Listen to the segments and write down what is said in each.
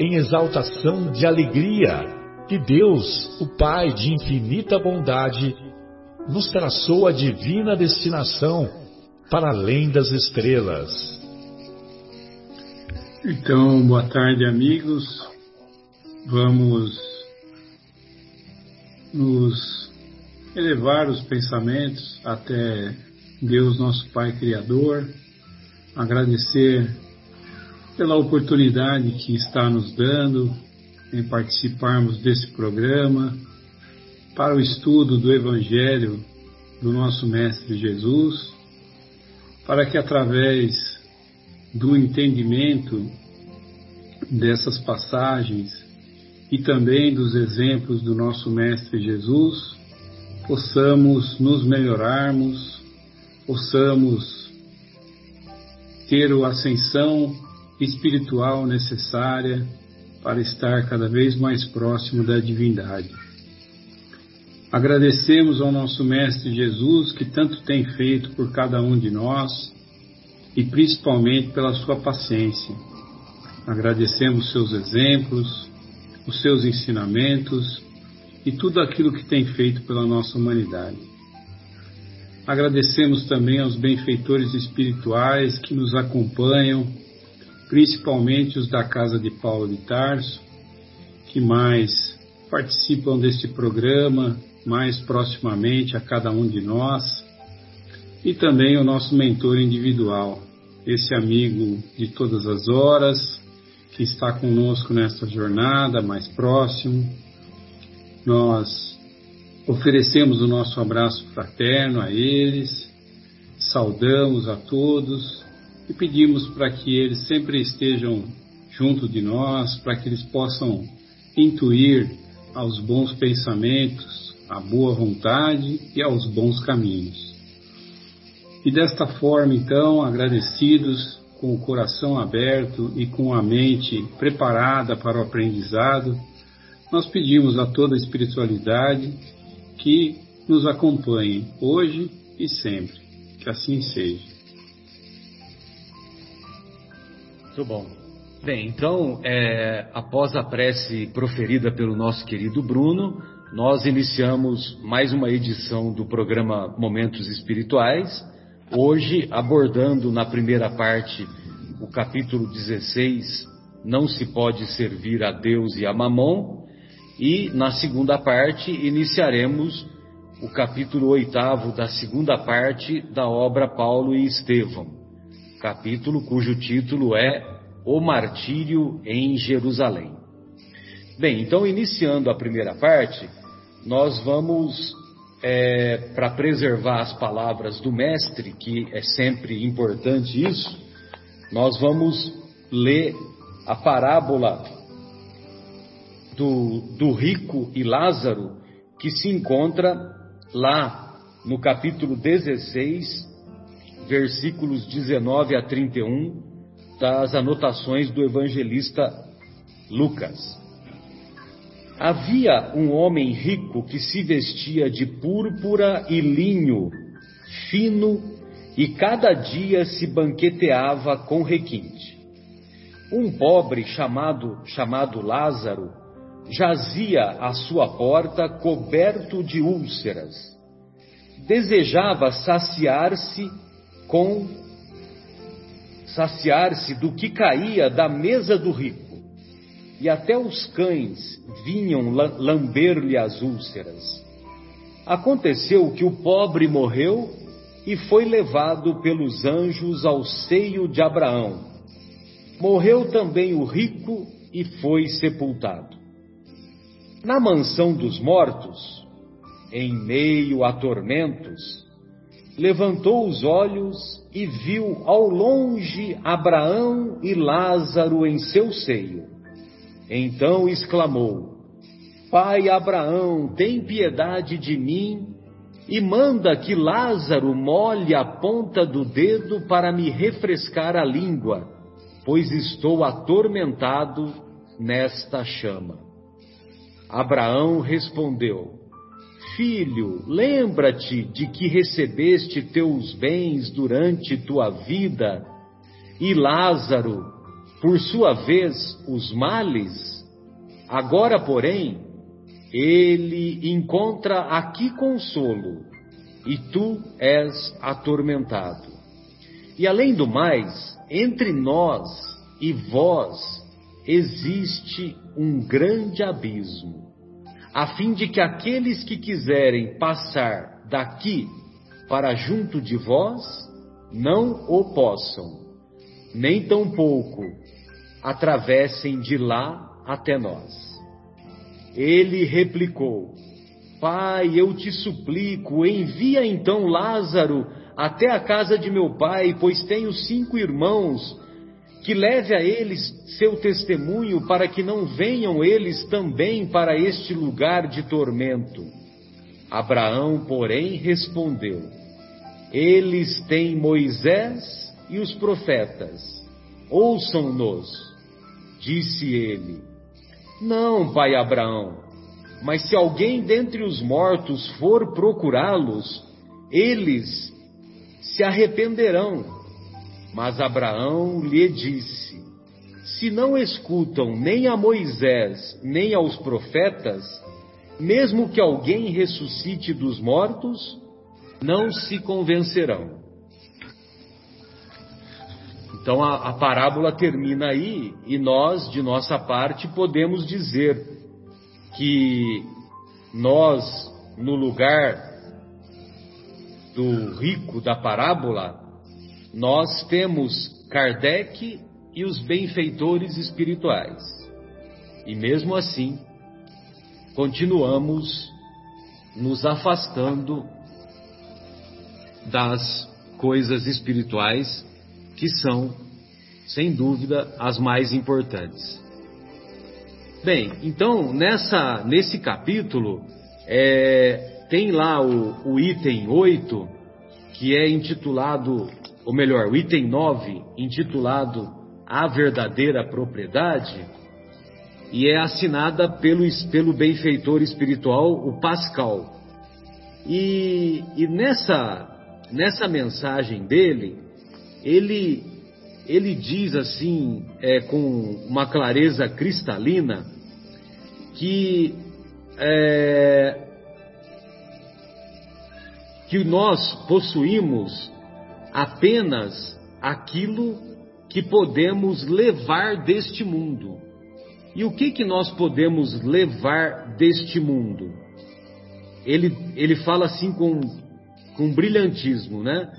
em exaltação de alegria que Deus, o Pai de infinita bondade, nos traçou a divina destinação para além das estrelas. Então, boa tarde, amigos. Vamos nos elevar os pensamentos até Deus, nosso Pai Criador, agradecer pela oportunidade que está nos dando em participarmos desse programa para o estudo do Evangelho do nosso Mestre Jesus, para que através do entendimento dessas passagens e também dos exemplos do nosso Mestre Jesus, possamos nos melhorarmos, possamos ter a ascensão espiritual necessária para estar cada vez mais próximo da divindade. Agradecemos ao nosso Mestre Jesus que tanto tem feito por cada um de nós e principalmente pela sua paciência. Agradecemos seus exemplos, os seus ensinamentos e tudo aquilo que tem feito pela nossa humanidade. Agradecemos também aos benfeitores espirituais que nos acompanham principalmente os da Casa de Paulo de Tarso, que mais participam deste programa mais proximamente a cada um de nós, e também o nosso mentor individual, esse amigo de todas as horas, que está conosco nesta jornada mais próximo. Nós oferecemos o nosso abraço fraterno a eles, saudamos a todos e pedimos para que eles sempre estejam junto de nós, para que eles possam intuir aos bons pensamentos, à boa vontade e aos bons caminhos. E desta forma, então, agradecidos, com o coração aberto e com a mente preparada para o aprendizado, nós pedimos a toda a espiritualidade que nos acompanhe hoje e sempre. Que assim seja. Muito bom. Bem, então, é, após a prece proferida pelo nosso querido Bruno, nós iniciamos mais uma edição do programa Momentos Espirituais, hoje abordando na primeira parte o capítulo 16, Não se pode servir a Deus e a Mamon, e na segunda parte iniciaremos o capítulo oitavo da segunda parte da obra Paulo e Estevão capítulo cujo título é O Martírio em Jerusalém. Bem, então iniciando a primeira parte, nós vamos, é, para preservar as palavras do Mestre, que é sempre importante isso, nós vamos ler a parábola do, do rico e Lázaro, que se encontra lá no capítulo 16, versículos 19 a 31 das anotações do evangelista Lucas. Havia um homem rico que se vestia de púrpura e linho fino e cada dia se banqueteava com requinte. Um pobre chamado, chamado Lázaro jazia à sua porta coberto de úlceras. Desejava saciar-se com saciar-se do que caía da mesa do rico. e até os cães vinham lamber-lhe as úlceras. Aconteceu que o pobre morreu e foi levado pelos anjos ao seio de Abraão. Morreu também o rico e foi sepultado. Na mansão dos mortos, em meio a tormentos, levantou os olhos e viu ao longe Abraão e Lázaro em seu seio. Então exclamou: Pai Abraão, tem piedade de mim e manda que Lázaro molhe a ponta do dedo para me refrescar a língua, pois estou atormentado nesta chama. Abraão respondeu: Filho, lembra-te de que recebeste teus bens durante tua vida, e Lázaro, por sua vez, os males? Agora, porém, ele encontra aqui consolo, e tu és atormentado. E além do mais, entre nós e vós existe um grande abismo, a fim de que aqueles que quiserem passar daqui para junto de vós não o possam, nem tampouco atravessem de lá até nós. Ele replicou: Pai, eu te suplico, envia então Lázaro até a casa de meu pai, pois tenho cinco irmãos, que leve a eles seu testemunho, para que não venham eles também para este lugar de tormento. Abraão, porém, respondeu: Eles têm Moisés e os profetas, ouçam-nos. Disse ele: não, pai Abraão, mas se alguém dentre os mortos for procurá-los, eles se arrependerão. Mas Abraão lhe disse: Se não escutam nem a Moisés nem aos profetas, mesmo que alguém ressuscite dos mortos, não se convencerão. Então a, a parábola termina aí e nós, de nossa parte, podemos dizer que nós, no lugar do rico da parábola, nós temos Kardec e os benfeitores espirituais. E mesmo assim, continuamos nos afastando das coisas espirituais que são, sem dúvida, as mais importantes. Bem, então nessa, nesse capítulo é, tem lá o, o item 8, que é intitulado, ou melhor, o item 9, intitulado A Verdadeira Propriedade, e é assinada pelo, pelo benfeitor espiritual, o Pascal. E, e nessa, nessa mensagem dele, ele, ele diz assim, é, com uma clareza cristalina, que, é, que nós possuímos apenas aquilo que podemos levar deste mundo. E o que que nós podemos levar deste mundo? Ele, ele fala assim com, com brilhantismo, né?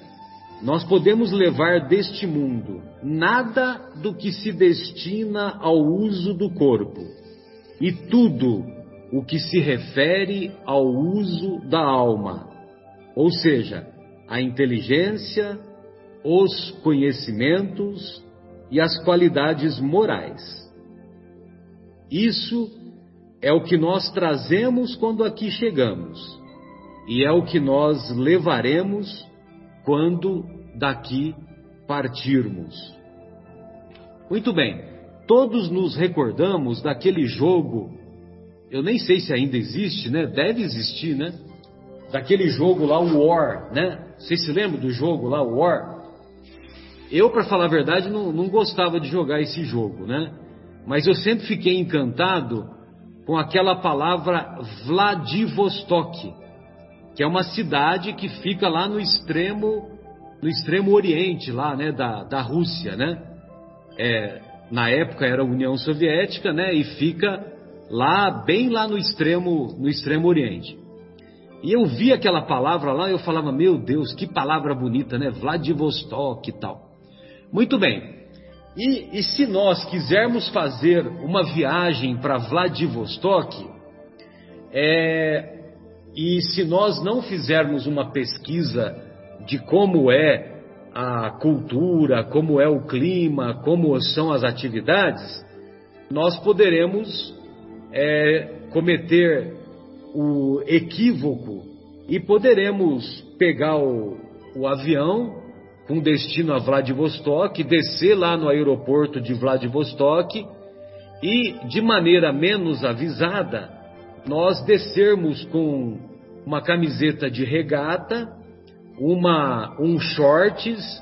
Nós podemos levar deste mundo nada do que se destina ao uso do corpo, e tudo o que se refere ao uso da alma, ou seja, a inteligência, os conhecimentos e as qualidades morais. Isso é o que nós trazemos quando aqui chegamos, e é o que nós levaremos quando daqui partirmos. Muito bem, todos nos recordamos daquele jogo, eu nem sei se ainda existe, né? Deve existir, né? Daquele jogo lá, o War, né? Vocês se lembram do jogo lá, o War? Eu, para falar a verdade, não, não gostava de jogar esse jogo, né? Mas eu sempre fiquei encantado com aquela palavra Vladivostok que é uma cidade que fica lá no extremo no extremo oriente lá, né, da, da Rússia, né? É, na época era União Soviética, né? E fica lá, bem lá no extremo, no extremo Oriente. E eu vi aquela palavra lá, eu falava, meu Deus, que palavra bonita, né? Vladivostok e tal. Muito bem. E, e se nós quisermos fazer uma viagem para Vladivostok, é, e se nós não fizermos uma pesquisa de como é a cultura, como é o clima, como são as atividades, nós poderemos é, cometer o equívoco e poderemos pegar o, o avião com destino a Vladivostok, descer lá no aeroporto de Vladivostok e, de maneira menos avisada, nós descermos com uma camiseta de regata, uma, um shorts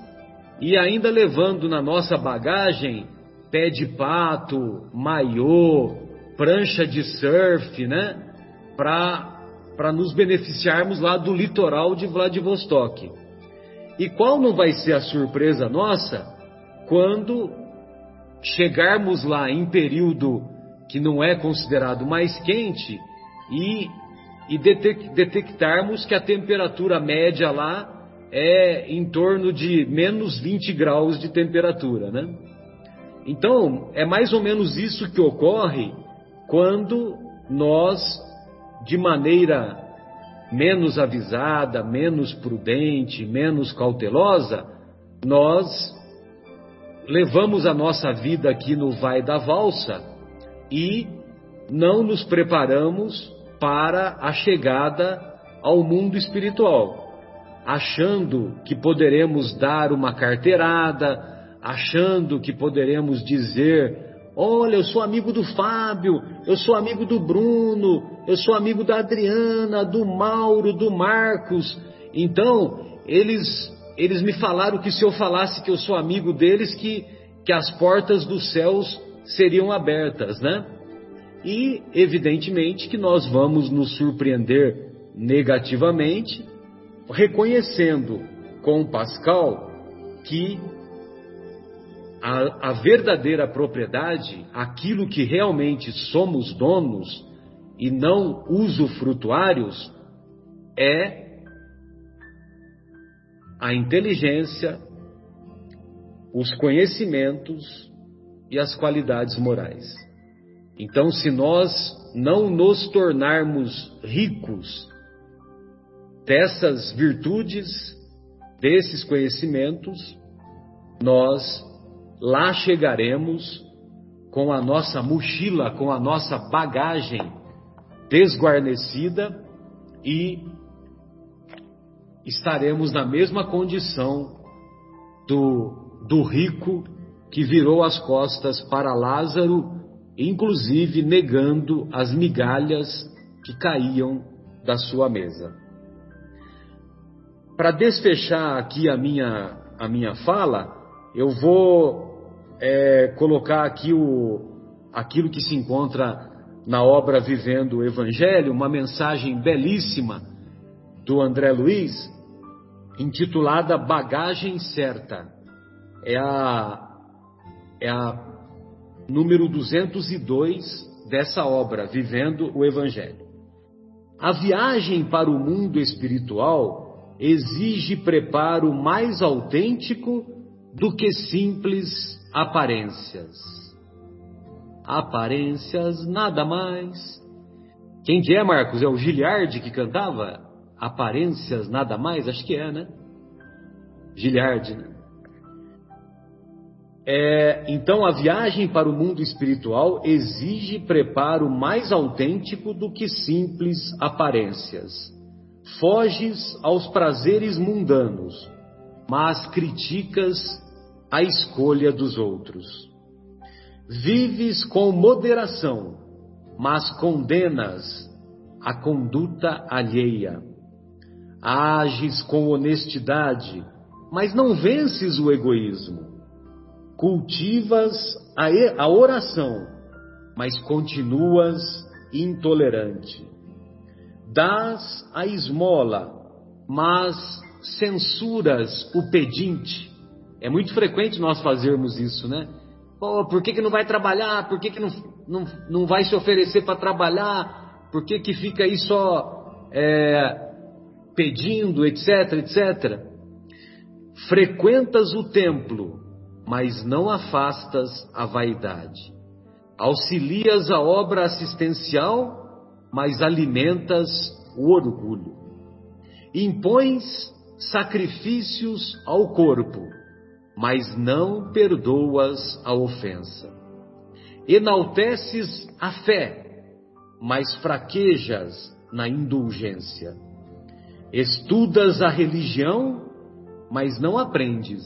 e ainda levando na nossa bagagem pé de pato, maiô, prancha de surf, né? Para nos beneficiarmos lá do litoral de Vladivostok. E qual não vai ser a surpresa nossa quando chegarmos lá em período que não é considerado mais quente e, e detectarmos que a temperatura média lá é em torno de menos 20 graus de temperatura, né? Então, é mais ou menos isso que ocorre quando nós, de maneira menos avisada, menos prudente, menos cautelosa, nós levamos a nossa vida aqui no vai da valsa e não nos preparamos para a chegada ao mundo espiritual, achando que poderemos dar uma carteirada, achando que poderemos dizer Olha, eu sou amigo do Fábio, eu sou amigo do Bruno, eu sou amigo da Adriana, do Mauro, do Marcos. Então, eles, eles me falaram que se eu falasse que eu sou amigo deles, que, que as portas dos céus seriam abertas, né? E, evidentemente, que nós vamos nos surpreender negativamente, reconhecendo com Pascal que a, a verdadeira propriedade, aquilo que realmente somos donos e não usufrutuários, é a inteligência, os conhecimentos e as qualidades morais. Então, se nós não nos tornarmos ricos dessas virtudes, desses conhecimentos, nós Lá chegaremos com a nossa mochila, com a nossa bagagem desguarnecida e estaremos na mesma condição do, do rico que virou as costas para Lázaro, inclusive negando as migalhas que caíam da sua mesa. Para desfechar aqui a minha, a minha fala, eu vou é, colocar aqui o, aquilo que se encontra na obra Vivendo o Evangelho, uma mensagem belíssima do André Luiz, intitulada Bagagem Certa. É a, é a número 202 dessa obra, Vivendo o Evangelho. A viagem para o mundo espiritual exige preparo mais autêntico do que simples aparências. Aparências, nada mais. Quem que é, Marcos? É o Giliard que cantava? Aparências, nada mais? Acho que é, né? Giliard, né? É, então, a viagem para o mundo espiritual exige preparo mais autêntico do que simples aparências. Foges aos prazeres mundanos, mas criticas a escolha dos outros. Vives com moderação, mas condenas a conduta alheia. Ages com honestidade, mas não vences o egoísmo. Cultivas a oração, mas continuas intolerante. Dás a esmola, mas censuras o pedinte é muito frequente nós fazermos isso, né? Por que, que não vai trabalhar? Por que, que não, não, não vai se oferecer para trabalhar? Por que, que fica aí só é, pedindo, etc, etc? Frequentas o templo, mas não afastas a vaidade. Auxilias a obra assistencial, mas alimentas o orgulho. Impões sacrifícios ao corpo, mas não perdoas a ofensa. Enalteces a fé, mas fraquejas na indulgência. Estudas a religião, mas não aprendes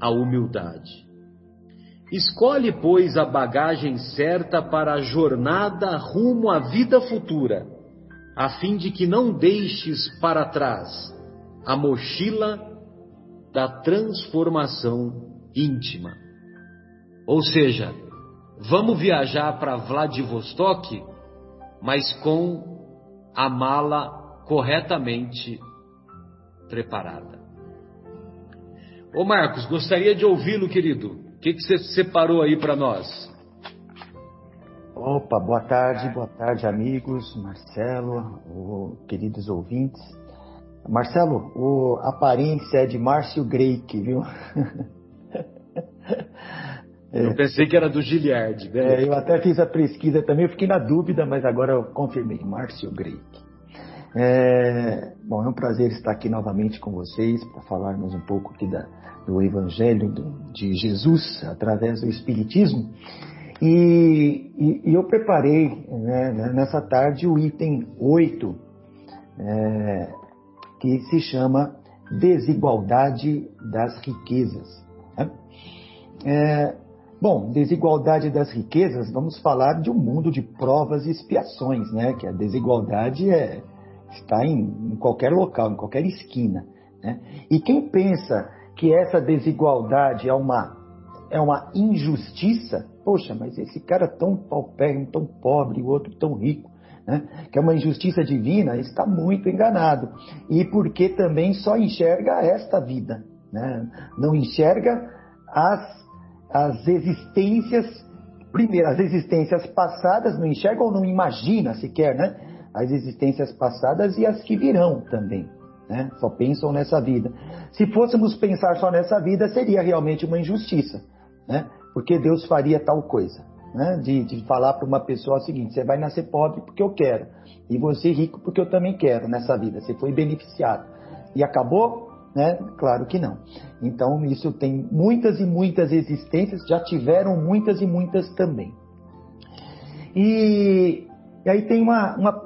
a humildade. Escolhe, pois, a bagagem certa para a jornada rumo à vida futura, a fim de que não deixes para trás a mochila da transformação íntima. Ou seja, vamos viajar para Vladivostok, mas com a mala corretamente preparada. Ô Marcos, gostaria de ouvi-lo, querido. O que, que você separou aí para nós? Opa, boa tarde, boa tarde, amigos, Marcelo, o, queridos ouvintes. Marcelo, o, a aparência é de Márcio Greik, viu? Eu pensei que era do Giliard. Né? É, eu até fiz a pesquisa também, eu fiquei na dúvida, mas agora eu confirmei, Márcio Greik. É, bom, é um prazer estar aqui novamente com vocês para falarmos um pouco aqui da, do Evangelho de Jesus através do Espiritismo. E, e, e eu preparei né nessa tarde o item 8, é, que se chama Desigualdade das Riquezas. Né? É, bom, desigualdade das riquezas, vamos falar de um mundo de provas e expiações, né? Que a desigualdade é, está em, em qualquer local, em qualquer esquina. Né? E quem pensa que essa desigualdade é uma, é uma injustiça, poxa, mas esse cara tão paupérrimo, tão pobre, o outro tão rico, né? que é uma injustiça divina, está muito enganado. E porque também só enxerga esta vida, né? não enxerga as, as existências, primeiro, as existências passadas, não enxerga ou não imagina sequer, né? As existências passadas e as que virão também. Né? Só pensam nessa vida. Se fôssemos pensar só nessa vida, seria realmente uma injustiça, né? Porque Deus faria tal coisa, né? De, de falar para uma pessoa o seguinte: você vai nascer pobre porque eu quero, e você rico porque eu também quero nessa vida. Você foi beneficiado e acabou, né? Claro que não. Então isso tem muitas e muitas existências, já tiveram muitas e muitas também. E e aí tem uma, uma,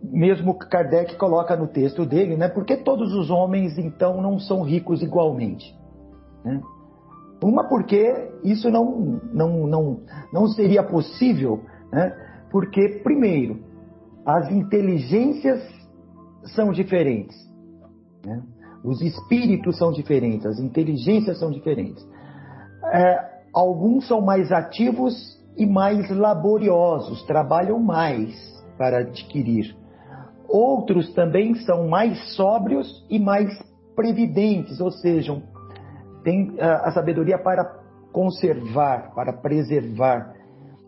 mesmo Kardec coloca no texto dele, né? Por que todos os homens então não são ricos igualmente? Né? Uma porque isso não, não, não, não seria possível, né? Porque primeiro as inteligências são diferentes, né? os espíritos são diferentes, as inteligências são diferentes. É, alguns são mais ativos e mais laboriosos, trabalham mais para adquirir. Outros também são mais sóbrios e mais previdentes, ou seja, têm a sabedoria para conservar, para preservar.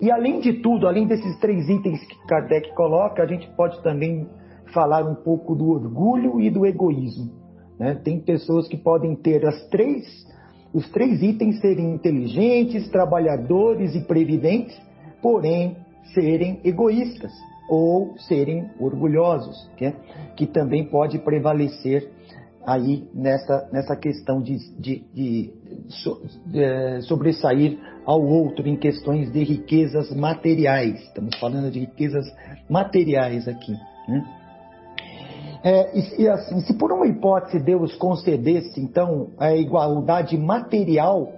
E além de tudo, além desses três itens que Kardec coloca, a gente pode também falar um pouco do orgulho e do egoísmo. Né? Tem pessoas que podem ter as três os três itens serem inteligentes, trabalhadores e previdentes, porém serem egoístas ou serem orgulhosos, que, é, que também pode prevalecer aí nessa, nessa questão de, de, de, de é, sobressair ao outro em questões de riquezas materiais. Estamos falando de riquezas materiais aqui. Né? É, e, e, assim, se por uma hipótese Deus concedesse, então, a igualdade material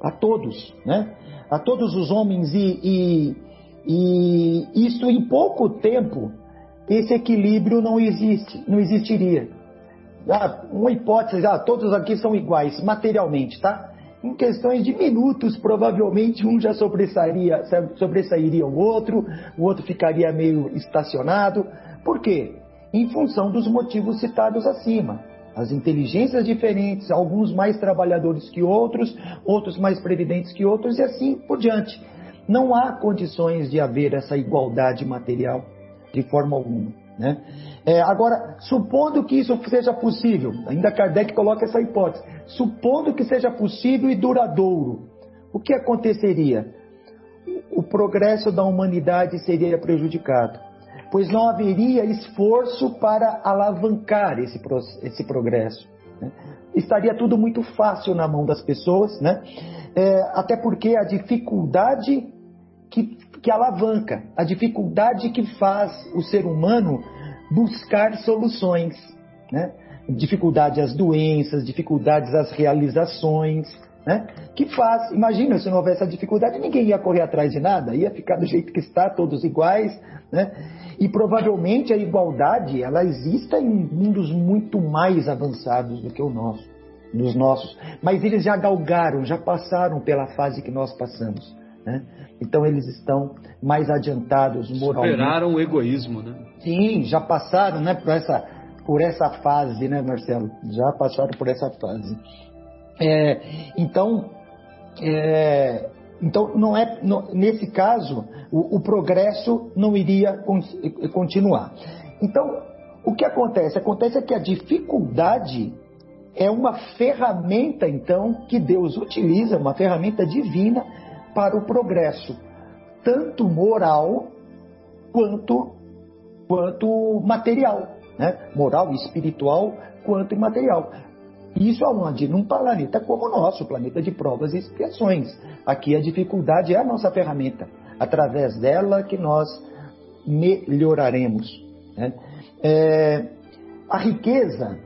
a todos, né? a todos os homens, e, e, e isso em pouco tempo, esse equilíbrio não existe, não existiria. Ah, uma hipótese, ah, todos aqui são iguais, materialmente, tá? Em questões de minutos, provavelmente um já sobressairia, sobressairia o outro, o outro ficaria meio estacionado. Por quê? em função dos motivos citados acima. As inteligências diferentes, alguns mais trabalhadores que outros, outros mais previdentes que outros, e assim por diante. Não há condições de haver essa igualdade material de forma alguma. Né? É, agora, supondo que isso seja possível, ainda Kardec coloca essa hipótese, supondo que seja possível e duradouro, o que aconteceria? O progresso da humanidade seria prejudicado, pois não haveria esforço para alavancar esse, esse progresso. Né? Estaria tudo muito fácil na mão das pessoas, né? É, até porque a dificuldade que, que alavanca, a dificuldade que faz o ser humano buscar soluções, né? Dificuldade às doenças, dificuldades às realizações, né? Que faz, imagina se não houvesse essa dificuldade, ninguém ia correr atrás de nada, ia ficar do jeito que está, todos iguais, né? E provavelmente a igualdade, ela exista em mundos muito mais avançados do que o nosso, dos nossos. Mas eles já galgaram, já passaram pela fase que nós passamos, né? Então eles estão mais adiantados moralmente. Superaram o egoísmo, né? Sim, já passaram, né, por essa, por essa fase, né, Marcelo? Já passaram por essa fase. É, então, é, então não é não, nesse caso o, o, progresso não iria con, continuar. Então, o que acontece? Acontece que a dificuldade é uma ferramenta, então, que Deus utiliza, uma ferramenta divina para o progresso, tanto moral quanto quanto material, né? moral espiritual quanto imaterial. Isso aonde? Num planeta como o nosso, planeta de provas e expiações. Aqui a dificuldade é a nossa ferramenta. Através dela que nós melhoraremos. Né? É, a riqueza,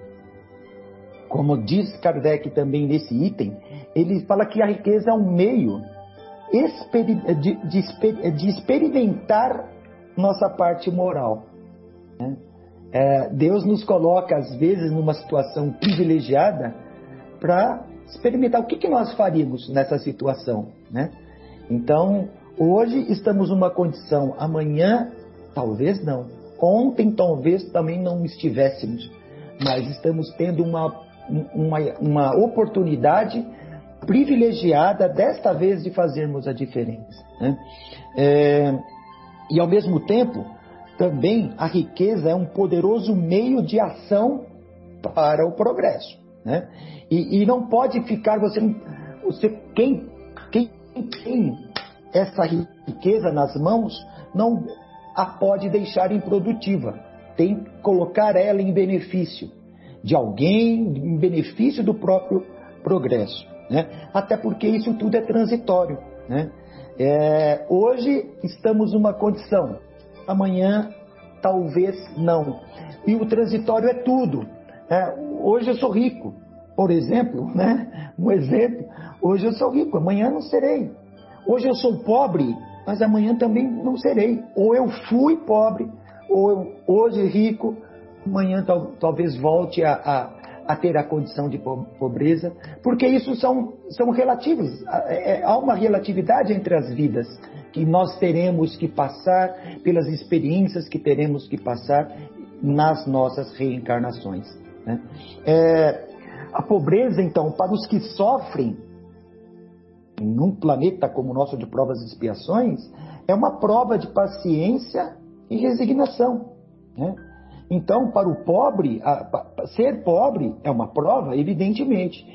como diz Kardec também nesse item, ele fala que a riqueza é um meio de, de, de experimentar nossa parte moral. Né? É, Deus nos coloca, às vezes, numa situação privilegiada para experimentar o que, que nós faríamos nessa situação. Né? Então, hoje estamos numa condição, amanhã, talvez não. Ontem, talvez também não estivéssemos, mas estamos tendo uma, uma, uma oportunidade privilegiada, desta vez, de fazermos a diferença. Né? É, e, ao mesmo tempo, também a riqueza é um poderoso meio de ação para o progresso. Né? E, e não pode ficar você, você quem, quem tem essa riqueza nas mãos não a pode deixar improdutiva. Tem que colocar ela em benefício de alguém, em benefício do próprio progresso. Né? Até porque isso tudo é transitório. Né? É, hoje estamos numa condição amanhã talvez não. E o transitório é tudo. É, hoje eu sou rico, por exemplo, né? Um exemplo. Hoje eu sou rico, amanhã não serei. Hoje eu sou pobre, mas amanhã também não serei. Ou eu fui pobre, ou eu hoje rico, amanhã tal, talvez volte a, a, a, ter a condição de pobreza, porque isso são, são relativos. É, há uma relatividade entre as vidas que nós teremos que passar, pelas experiências que teremos que passar nas nossas reencarnações. Né? É, a pobreza, então, para os que sofrem num planeta como o nosso de provas e expiações, é uma prova de paciência e resignação. Né? Então, para o pobre, a, ser pobre é uma prova, evidentemente.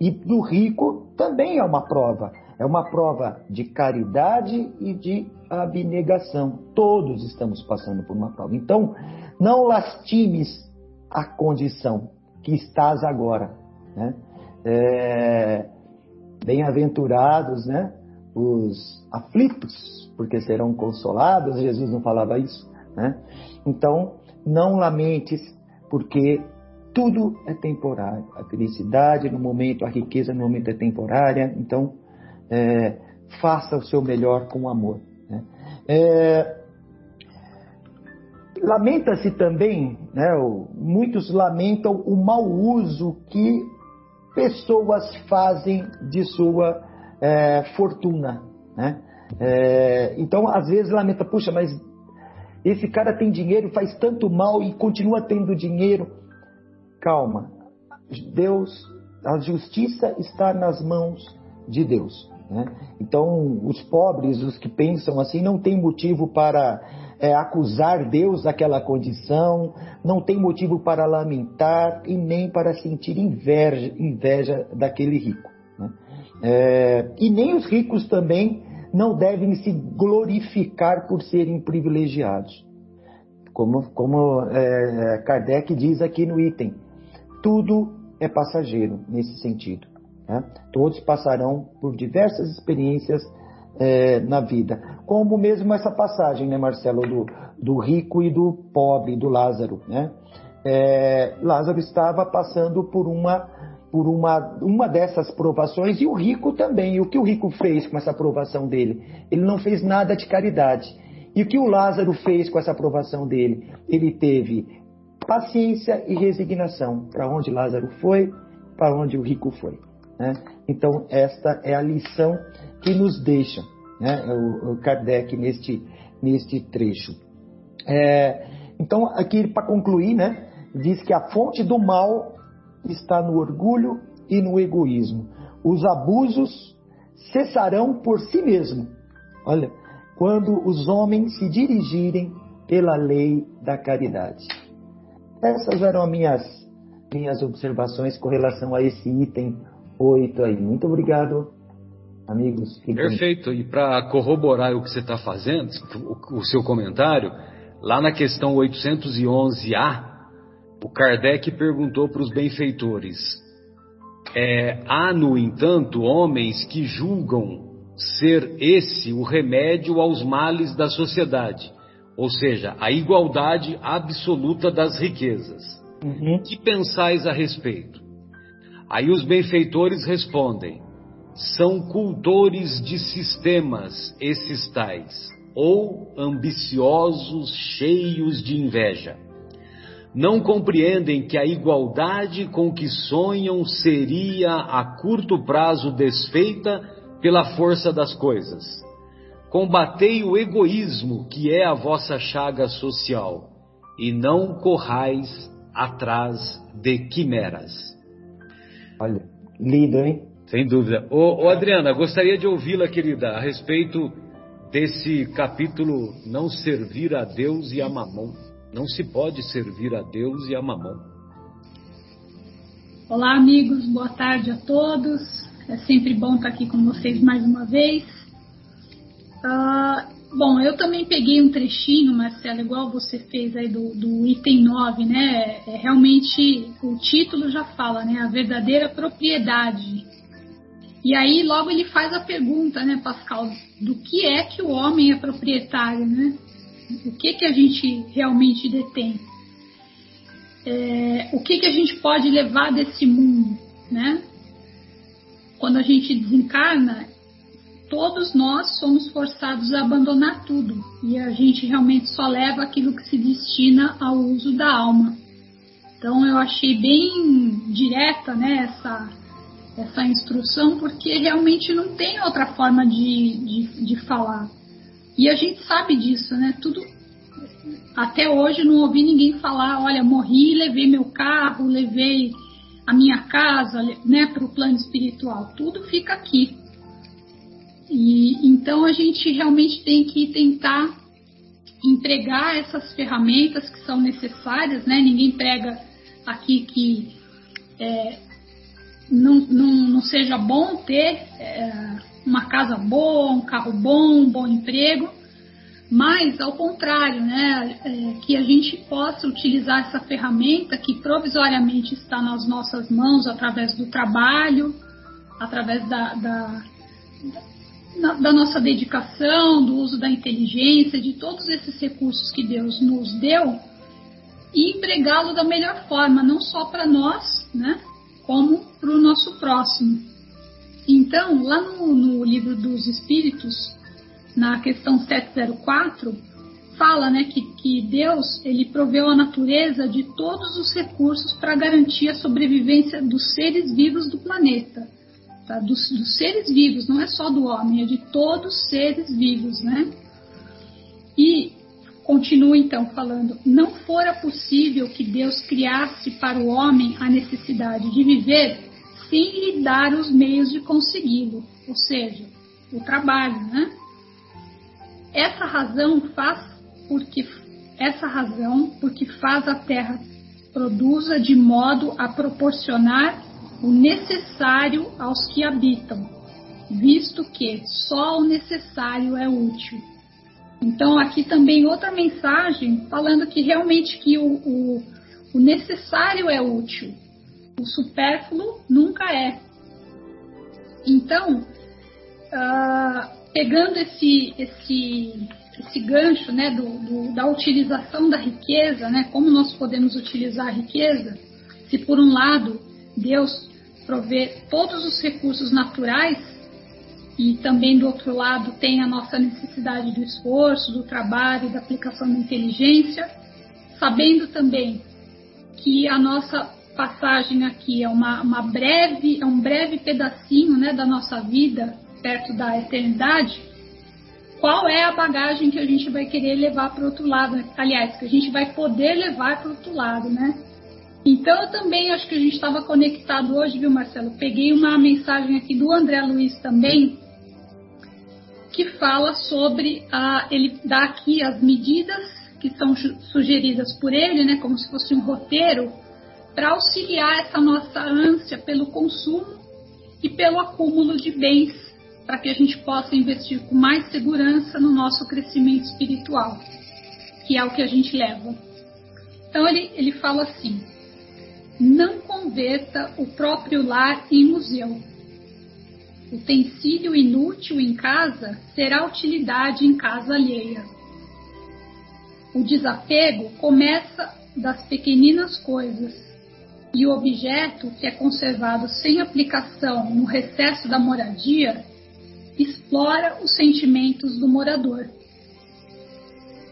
E do rico também é uma prova. É uma prova de caridade e de abnegação. Todos estamos passando por uma prova. Então, não lastimes a condição que estás agora. Né? É, Bem-aventurados né? os aflitos, porque serão consolados. Jesus não falava isso. Né? Então, não lamentes, porque tudo é temporário. A felicidade no momento, a riqueza no momento é temporária. Então, é, faça o seu melhor com amor. Né? É, Lamenta-se também, né, muitos lamentam o mau uso que pessoas fazem de sua é, fortuna. Né? É, então, às vezes, lamenta, puxa, mas esse cara tem dinheiro, faz tanto mal e continua tendo dinheiro. Calma, Deus, a justiça está nas mãos de Deus. Né? Então, os pobres, os que pensam assim, não têm motivo para é, acusar Deus daquela condição, não tem motivo para lamentar e nem para sentir inveja, inveja daquele rico. Né? É, e nem os ricos também não devem se glorificar por serem privilegiados. Como, como é, Kardec diz aqui no item, tudo é passageiro nesse sentido. Né? Todos passarão por diversas experiências é, na vida. Como mesmo essa passagem, né, Marcelo, do, do rico e do pobre, do Lázaro. Né? É, Lázaro estava passando por uma por uma, uma dessas provações e o rico também. E o que o rico fez com essa aprovação dele? Ele não fez nada de caridade. E o que o Lázaro fez com essa aprovação dele? Ele teve paciência e resignação. Para onde Lázaro foi, para onde o rico foi. Né? Então, esta é a lição que nos deixa né, o, o Kardec neste, neste trecho. É, então, aqui para concluir, né, diz que a fonte do mal está no orgulho e no egoísmo. Os abusos cessarão por si mesmo. Olha, quando os homens se dirigirem pela lei da caridade. Essas eram as minhas, minhas observações com relação a esse item 8 aí. Muito obrigado, amigos. Perfeito. E para corroborar o que você está fazendo, o, o seu comentário, lá na questão 811A, o Kardec perguntou para os benfeitores: é, há, no entanto, homens que julgam ser esse o remédio aos males da sociedade, ou seja, a igualdade absoluta das riquezas. Uhum. Que pensais a respeito? Aí os benfeitores respondem: são cultores de sistemas esses tais, ou ambiciosos, cheios de inveja. Não compreendem que a igualdade com que sonham seria a curto prazo desfeita pela força das coisas. Combatei o egoísmo, que é a vossa chaga social, e não corrais atrás de quimeras. Olha, lindo, hein? Sem dúvida. Ô, ô Adriana, gostaria de ouvi-la, querida, a respeito desse capítulo Não servir a Deus e a mamão. Não se pode servir a Deus e a mamão. Olá, amigos, boa tarde a todos. É sempre bom estar aqui com vocês mais uma vez. Uh, Bom, eu também peguei um trechinho, Marcelo, igual você fez aí do, do item 9, né? É, realmente o título já fala, né? A verdadeira propriedade. E aí logo ele faz a pergunta, né, Pascal, do que é que o homem é proprietário, né? O que que a gente realmente detém? É, o que que a gente pode levar desse mundo, né? Quando a gente desencarna, todos nós somos forçados a abandonar tudo e a gente realmente só leva aquilo que se destina ao uso da alma. Então eu achei bem direta né, essa, essa instrução, porque realmente não tem outra forma de, de, de falar. E a gente sabe disso, né? Tudo. Até hoje não ouvi ninguém falar, olha, morri, levei meu carro, levei a minha casa, né, para o plano espiritual. Tudo fica aqui. E então a gente realmente tem que tentar empregar essas ferramentas que são necessárias, né? Ninguém prega aqui que é, não, não, não, seja bom ter é, uma casa boa, um carro bom, um bom emprego, mas ao contrário, né? É, que a gente possa utilizar essa ferramenta que provisoriamente está nas nossas mãos através do trabalho, através da, da da nossa dedicação, do uso da inteligência, de todos esses recursos que Deus nos deu e empregá-lo da melhor forma, não só para nós, né, como para o nosso próximo. Então, lá no, no, livro dos Espíritos, na questão 704, fala né, que, que Deus ele proveu a natureza de todos os recursos para garantir a sobrevivência dos seres vivos do planeta tá? dos, dos seres vivos, não é só do homem, é de todos os seres vivos, né? E continua então falando: não fora possível que Deus criasse para o homem a necessidade de viver sem lhe dar os meios de consegui-lo, ou seja, o trabalho, né? Essa razão faz porque essa razão porque faz a terra produza de modo a proporcionar o necessário aos que habitam, visto que só o necessário é útil. Então aqui também outra mensagem falando que realmente que o, o, o necessário é útil, o supérfluo nunca é. Então, uh, pegando esse, esse, esse gancho né, do, do, da utilização da riqueza, né, como nós podemos utilizar a riqueza, se por um lado Deus provê todos os recursos naturais e também do outro lado tem a nossa necessidade do esforço, do trabalho, da aplicação da inteligência, sabendo também que a nossa passagem aqui é uma, uma breve, é um breve pedacinho né, da nossa vida perto da eternidade, qual é a bagagem que a gente vai querer levar para o outro lado? Aliás, que a gente vai poder levar para o outro lado, né? Então, eu também acho que a gente estava conectado hoje, viu, Marcelo? Peguei uma mensagem aqui do André Luiz também, que fala sobre a, ele dá aqui as medidas que são sugeridas por ele, né, como se fosse um roteiro para auxiliar essa nossa ânsia pelo consumo e pelo acúmulo de bens, para que a gente possa investir com mais segurança no nosso crescimento espiritual, que é o que a gente leva. Então ele, ele fala assim: não converta o próprio lar em museu. Utensílio inútil em casa será utilidade em casa alheia. O desapego começa das pequeninas coisas e o objeto que é conservado sem aplicação no recesso da moradia explora os sentimentos do morador.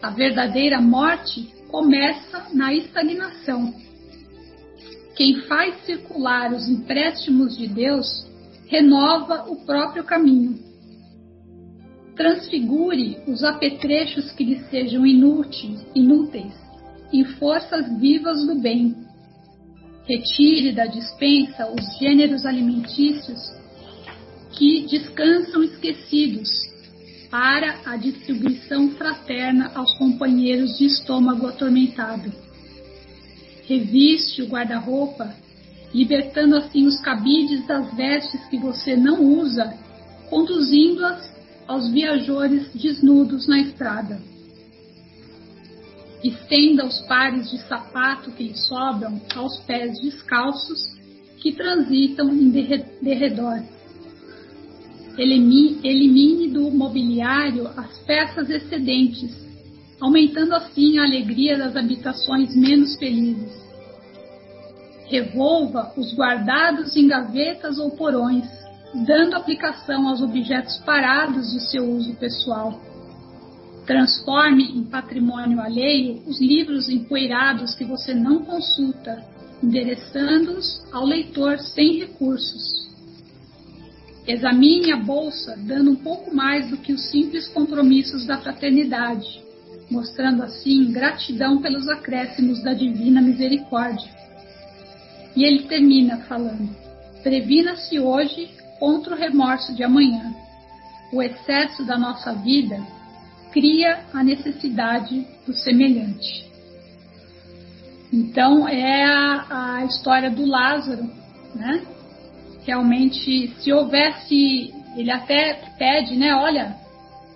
A verdadeira morte começa na estagnação. Quem faz circular os empréstimos de Deus renova o próprio caminho. Transfigure os apetrechos que lhe sejam inúteis, inúteis em forças vivas do bem Retire da dispensa os gêneros alimentícios que descansam esquecidos para a distribuição fraterna aos companheiros de estômago atormentado. Reviste o guarda-roupa, libertando assim os cabides das vestes que você não usa, conduzindo-as aos viajores desnudos na estrada estenda os pares de sapato que lhe sobram aos pés descalços que transitam em derredor. Elimine, do mobiliário as peças excedentes, aumentando assim a alegria das habitações menos felizes. Revolva os guardados em gavetas ou porões, dando aplicação aos objetos parados de seu uso pessoal Transforme em patrimônio alheio os livros empoeirados que você não consulta, endereçando-os ao leitor sem recursos. Examine a bolsa, dando um pouco mais do que os simples compromissos da fraternidade, mostrando assim gratidão pelos acréscimos da divina misericórdia. E ele termina falando: Previna-se hoje contra o remorso de amanhã. O excesso da nossa vida cria a necessidade do semelhante. Então é a, a história do Lázaro, né? Realmente, se houvesse, ele até pede, né? Olha,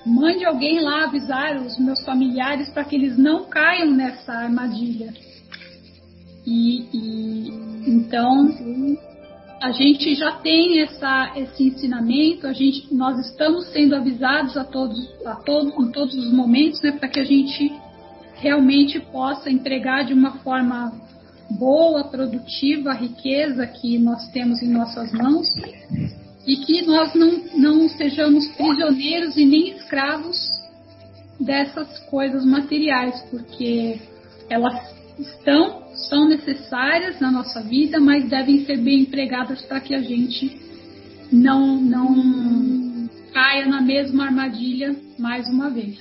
mande alguém lá avisar os meus familiares para que eles não caiam nessa armadilha. E, e então a gente já tem essa, esse ensinamento, a gente, nós estamos sendo avisados a todos, a todos, em todos os momentos, né, para que a gente realmente possa empregar de uma forma boa, produtiva a riqueza que nós temos em nossas mãos e que nós não, não sejamos prisioneiros e nem escravos dessas coisas materiais, porque elas estão são necessárias na nossa vida, mas devem ser bem empregadas para que a gente não, não caia na mesma armadilha mais uma vez.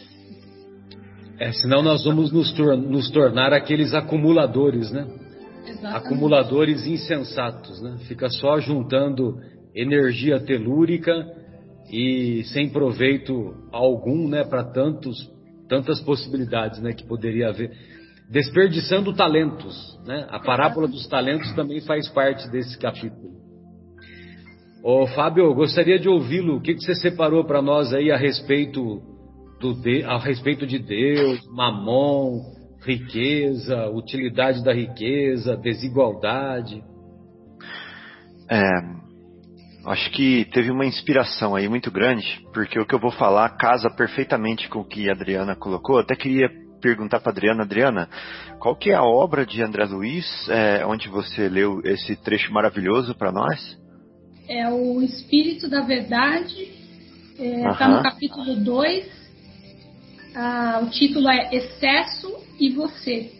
É, senão nós vamos nos, tor nos tornar aqueles acumuladores, né? Exatamente. Acumuladores insensatos, né? Fica só juntando energia telúrica e sem proveito algum, né, para tantos tantas possibilidades, né, que poderia haver, desperdiçando talentos, né? A parábola dos talentos também faz parte desse capítulo. Ô Fábio, gostaria de ouvi-lo. O que, que você separou para nós aí a respeito do de, a respeito de Deus, Mamon, riqueza, utilidade da riqueza, desigualdade? É, acho que teve uma inspiração aí muito grande, porque o que eu vou falar casa perfeitamente com o que a Adriana colocou. Eu até queria perguntar para Adriana, Adriana, qual que é a obra de André Luiz, é, onde você leu esse trecho maravilhoso para nós? É o Espírito da Verdade, está no capítulo 2. Ah, o título é Excesso e Você.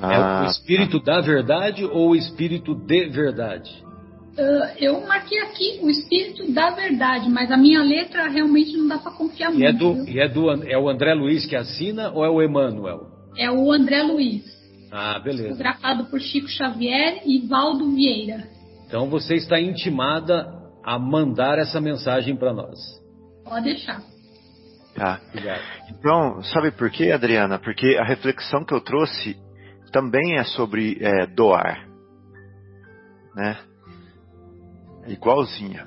Ah. É o Espírito da Verdade ou o Espírito de Verdade? Uh, eu marquei aqui o Espírito da Verdade, mas a minha letra realmente não dá para confiar e muito. É do, e é, do, é o André Luiz que assina ou é o Emanuel? É o André Luiz. Ah, beleza. Fotografado por Chico Xavier e Valdo Vieira. Então você está intimada a mandar essa mensagem para nós. Pode deixar. Tá. Então, sabe por quê, Adriana? Porque a reflexão que eu trouxe também é sobre é, doar. Né? Igualzinha.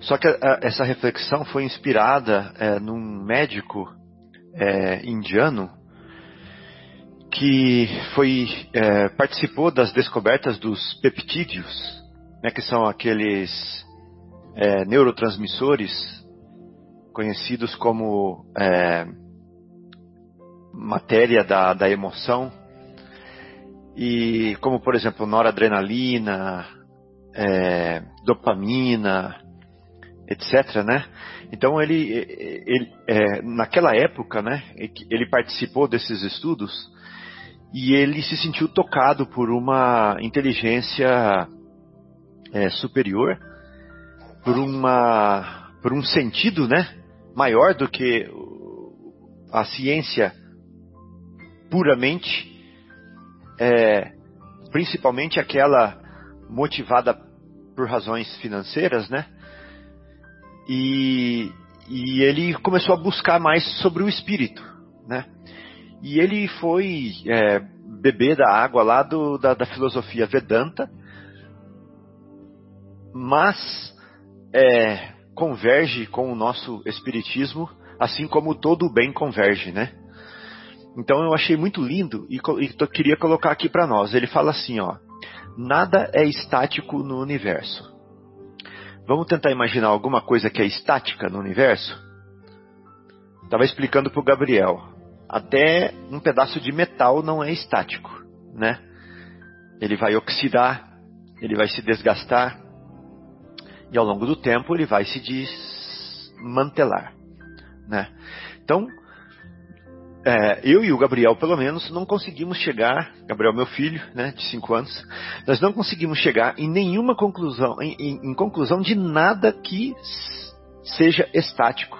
Só que a, essa reflexão foi inspirada é, num médico é, indiano que foi é, participou das descobertas dos peptídeos né, que são aqueles é, neurotransmissores conhecidos como é, matéria da, da emoção, e como por exemplo noradrenalina, é, dopamina, etc. Né? Então ele, ele é, naquela época, né, ele participou desses estudos e ele se sentiu tocado por uma inteligência é, superior, por uma por um sentido, né, maior do que a ciência puramente, é, principalmente aquela motivada por razões financeiras, né? E, e ele começou a buscar mais sobre o espírito, né? E ele foi é, beber da água lá do, da, da filosofia Vedanta, mas é, converge com o nosso espiritismo, assim como todo o bem converge, né? Então eu achei muito lindo e, e queria colocar aqui para nós. Ele fala assim, ó: nada é estático no universo. Vamos tentar imaginar alguma coisa que é estática no universo? Estava explicando para o Gabriel. Até um pedaço de metal não é estático, né? Ele vai oxidar, ele vai se desgastar, e ao longo do tempo ele vai se desmantelar. Né? Então, é, eu e o Gabriel, pelo menos, não conseguimos chegar, Gabriel, meu filho, né, de 5 anos, nós não conseguimos chegar em nenhuma conclusão, em, em, em conclusão de nada que seja estático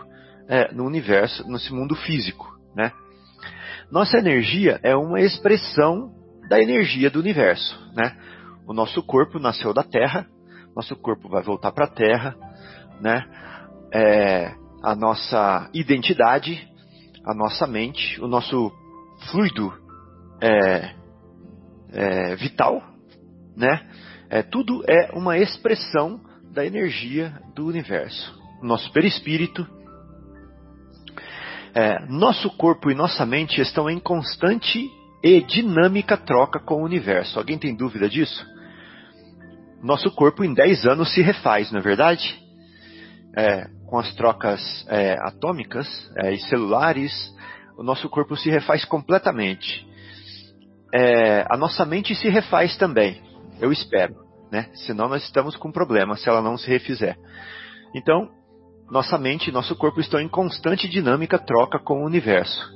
é, no universo, nesse mundo físico. Né? Nossa energia é uma expressão da energia do universo. Né? O nosso corpo nasceu da Terra, nosso corpo vai voltar para a Terra, né? É, a nossa identidade, a nossa mente, o nosso fluido é, é, vital, né? É, tudo é uma expressão da energia do universo. Nosso perispírito, é, nosso corpo e nossa mente estão em constante e dinâmica troca com o universo. Alguém tem dúvida disso? nosso corpo em 10 anos se refaz, não é verdade? É, com as trocas é, atômicas é, e celulares, o nosso corpo se refaz completamente. É, a nossa mente se refaz também, eu espero, né? Senão nós estamos com problema se ela não se refizer. Então, nossa mente e nosso corpo estão em constante dinâmica troca com o universo.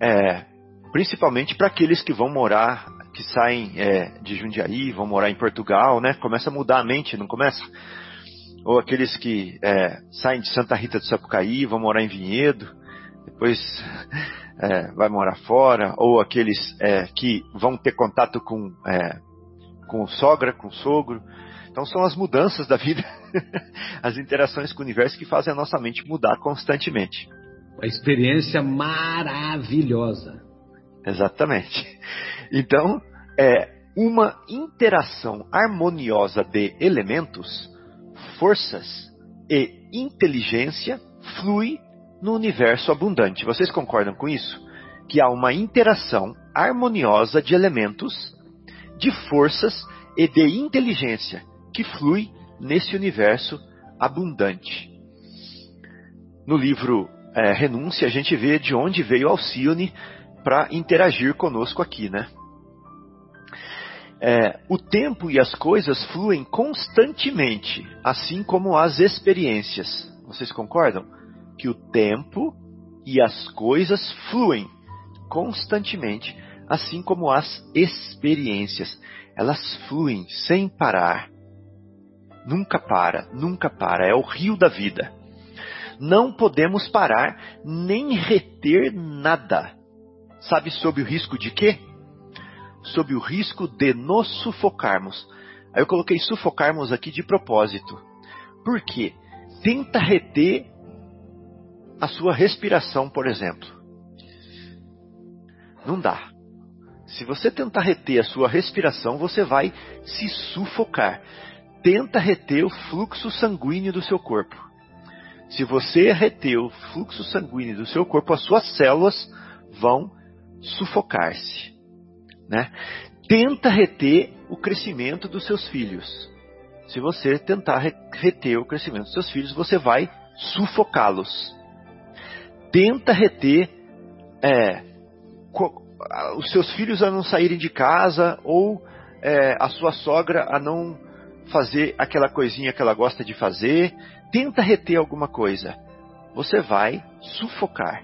É, principalmente para aqueles que vão morar que saem é, de Jundiaí, vão morar em Portugal, né? Começa a mudar a mente, não começa? Ou aqueles que é, saem de Santa Rita do Sapucaí, vão morar em Vinhedo, pois é, vai morar fora, ou aqueles é, que vão ter contato com, é, com sogra, com sogro. Então são as mudanças da vida, as interações com o universo que fazem a nossa mente mudar constantemente. A experiência maravilhosa. Exatamente. Então, é uma interação harmoniosa de elementos, forças e inteligência flui no universo abundante. Vocês concordam com isso? Que há uma interação harmoniosa de elementos, de forças e de inteligência que flui nesse universo abundante. No livro é, Renúncia, a gente vê de onde veio Alcione para interagir conosco aqui, né? É, o tempo e as coisas fluem constantemente, assim como as experiências. Vocês concordam? Que o tempo e as coisas fluem constantemente, assim como as experiências. Elas fluem sem parar. Nunca para, nunca para. É o rio da vida. Não podemos parar nem reter nada. Sabe sob o risco de quê? Sob o risco de nos sufocarmos. Aí eu coloquei sufocarmos aqui de propósito. Por quê? Tenta reter a sua respiração, por exemplo. Não dá. Se você tentar reter a sua respiração, você vai se sufocar. Tenta reter o fluxo sanguíneo do seu corpo. Se você reter o fluxo sanguíneo do seu corpo, as suas células vão sufocar-se. Né? Tenta reter o crescimento dos seus filhos. Se você tentar reter o crescimento dos seus filhos, você vai sufocá-los. Tenta reter é, os seus filhos a não saírem de casa ou é, a sua sogra a não fazer aquela coisinha que ela gosta de fazer. Tenta reter alguma coisa. Você vai sufocar.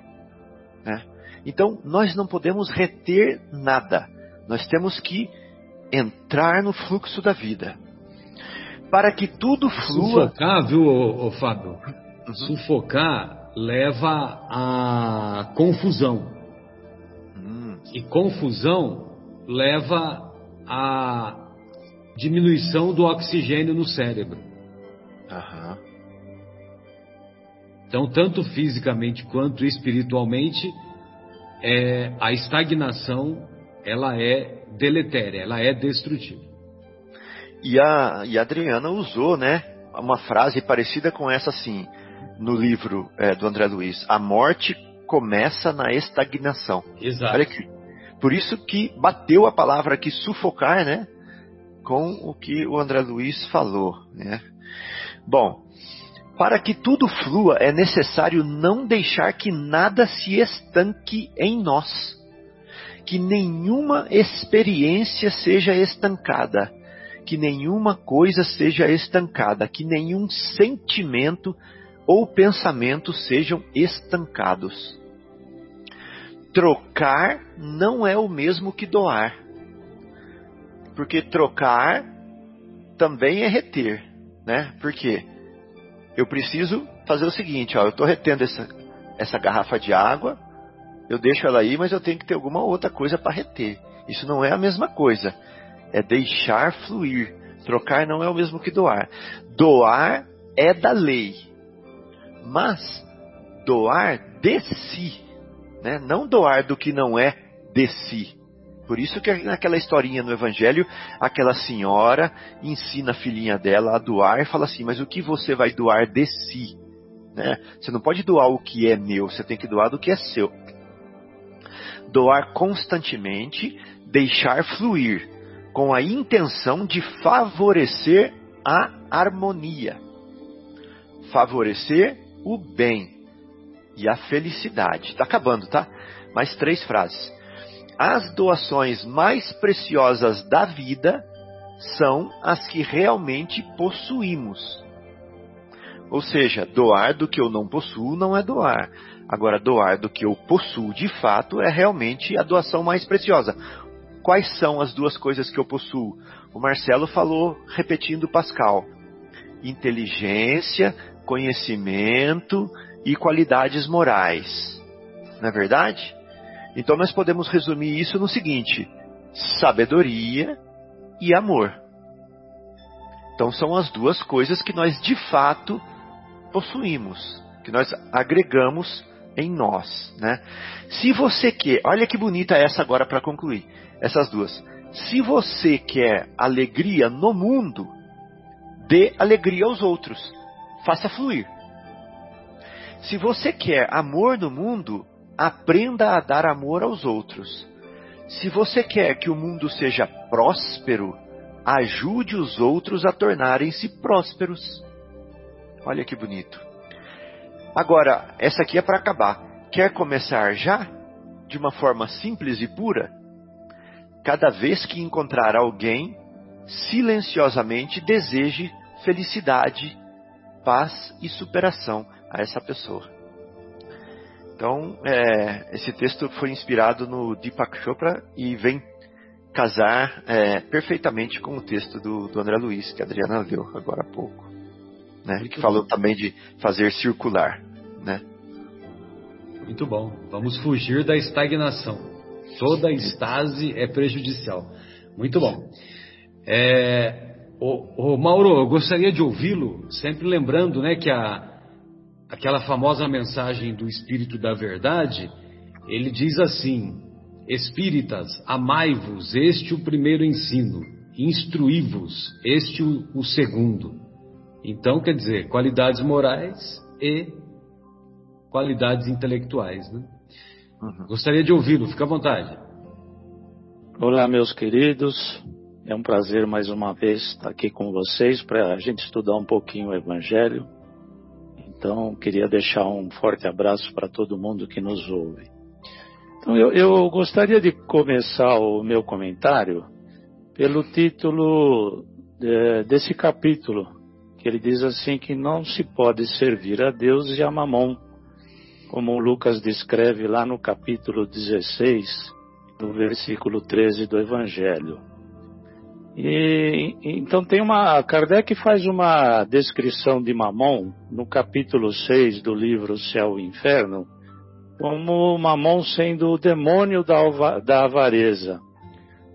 Né? Então, nós não podemos reter nada. Nós temos que entrar no fluxo da vida. Para que tudo flua. Sufocar, viu, ô, ô Fábio? Uhum. Sufocar leva a confusão. Hum. E confusão leva a diminuição do oxigênio no cérebro. Uhum. Então, tanto fisicamente quanto espiritualmente, é, a estagnação ela é deletéria, ela é destrutiva. E a, e a Adriana usou, né, uma frase parecida com essa assim, no livro é, do André Luiz: A morte começa na estagnação. Exato. Olha aqui. Por isso que bateu a palavra aqui sufocar, né? Com o que o André Luiz falou, né? Bom, para que tudo flua, é necessário não deixar que nada se estanque em nós. Que nenhuma experiência seja estancada. Que nenhuma coisa seja estancada. Que nenhum sentimento ou pensamento sejam estancados. Trocar não é o mesmo que doar. Porque trocar também é reter, né? Por quê? eu preciso fazer o seguinte, ó, eu estou retendo essa, essa garrafa de água, eu deixo ela aí, mas eu tenho que ter alguma outra coisa para reter. Isso não é a mesma coisa. É deixar fluir. Trocar não é o mesmo que doar. Doar é da lei. Mas doar de si, né? não doar do que não é de si. Por isso que naquela historinha no Evangelho, aquela senhora ensina a filhinha dela a doar e fala assim: mas o que você vai doar de si? Né? Você não pode doar o que é meu, você tem que doar do que é seu. Doar constantemente, deixar fluir, com a intenção de favorecer a harmonia, favorecer o bem e a felicidade. Está acabando, tá? Mais três frases as doações mais preciosas da vida são as que realmente possuímos. Ou seja, doar do que eu não possuo não é doar. Agora, doar do que eu possuo de fato é realmente a doação mais preciosa. Quais são as duas coisas que eu possuo? O Marcelo falou, repetindo Pascal: inteligência, conhecimento e qualidades morais. não é verdade? Então nós podemos resumir isso no seguinte: sabedoria e amor. Então são as duas coisas que nós de fato possuímos, que nós agregamos em nós, né? Se você quer, olha que bonita essa agora para concluir, essas duas. Se você quer alegria no mundo, dê alegria aos outros, faça fluir. Se você quer amor no mundo, aprenda a dar amor aos outros. Se você quer que o mundo seja próspero, ajude os outros a tornarem-se prósperos. Olha que bonito. Agora, essa aqui é para acabar. Quer começar já? De uma forma simples e pura? Cada vez que encontrar alguém, silenciosamente deseje felicidade, paz e superação a essa pessoa. Então, é, esse texto foi inspirado no Deepak Chopra e vem casar é, perfeitamente com o texto do, do, André Luiz, que a Adriana leu agora há pouco. Né? Que falou também de fazer circular. Né? Muito bom. Vamos fugir da estagnação. Toda estase é prejudicial. Muito bom. É, o, o Mauro, eu gostaria de ouvi-lo, sempre lembrando né, que a, aquela famosa mensagem do Espírito da Verdade, ele diz assim: Espíritas, amai-vos, este o primeiro ensino, instruí-vos, este o, o segundo. Então, quer dizer, qualidades morais e qualidades intelectuais. Né? Uhum. Gostaria de ouvi-lo, fica à vontade. Olá, meus queridos. É um prazer mais uma vez estar aqui com vocês para a gente estudar um pouquinho o Evangelho. Então, queria deixar um forte abraço para todo mundo que nos ouve. Então, eu, eu gostaria de começar o meu comentário pelo título de, desse capítulo, que ele diz assim que não se pode servir a Deus e a Mamon, como Lucas descreve lá no capítulo 16, no versículo 13 do Evangelho. E, então tem uma. Kardec faz uma descrição de Mamon no capítulo 6 do livro Céu e Inferno, como Mamon sendo o demônio da, da avareza.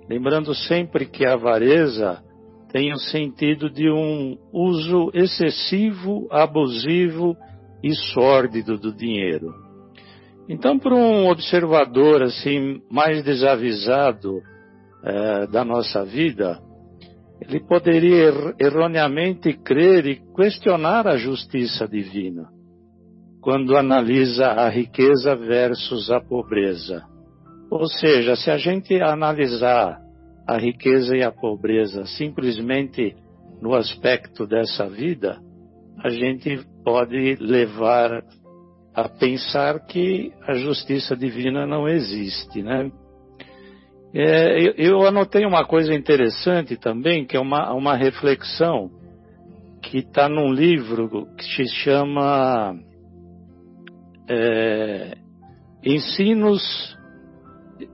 Lembrando sempre que a avareza tem o sentido de um uso excessivo, abusivo e sórdido do dinheiro. Então, para um observador assim mais desavisado é, da nossa vida, ele poderia er erroneamente crer e questionar a justiça divina quando analisa a riqueza versus a pobreza. Ou seja, se a gente analisar a riqueza e a pobreza simplesmente no aspecto dessa vida, a gente pode levar a pensar que a justiça divina não existe, né? É, eu, eu, anotei uma coisa interessante também, que é uma, uma reflexão que está num livro que se chama é, Ensinos,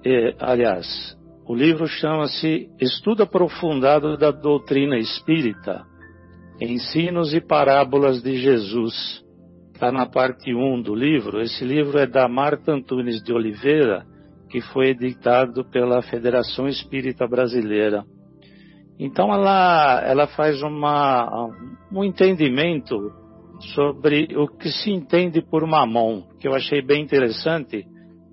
é, aliás, o livro chama-se Estudo Aprofundado da Doutrina Espírita, Ensinos e Parábolas de Jesus. Está na parte 1 do livro. Esse livro é da Marta Antunes de Oliveira, que foi editado pela Federação Espírita Brasileira. Então ela, ela faz uma, um entendimento sobre o que se entende por mamon, que eu achei bem interessante,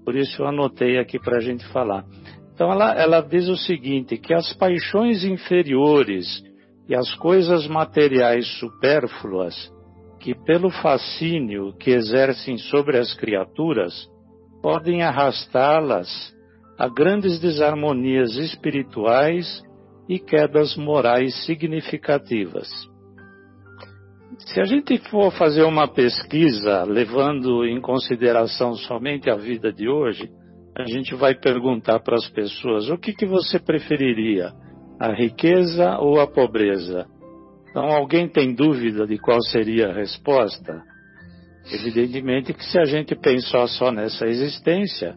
por isso eu anotei aqui para a gente falar. Então ela, ela diz o seguinte, que as paixões inferiores e as coisas materiais supérfluas, que pelo fascínio que exercem sobre as criaturas, podem arrastá-las a grandes desarmonias espirituais e quedas morais significativas. Se a gente for fazer uma pesquisa levando em consideração somente a vida de hoje, a gente vai perguntar para as pessoas: o que, que você preferiria, a riqueza ou a pobreza? Então, alguém tem dúvida de qual seria a resposta? Evidentemente que se a gente pensar só nessa existência,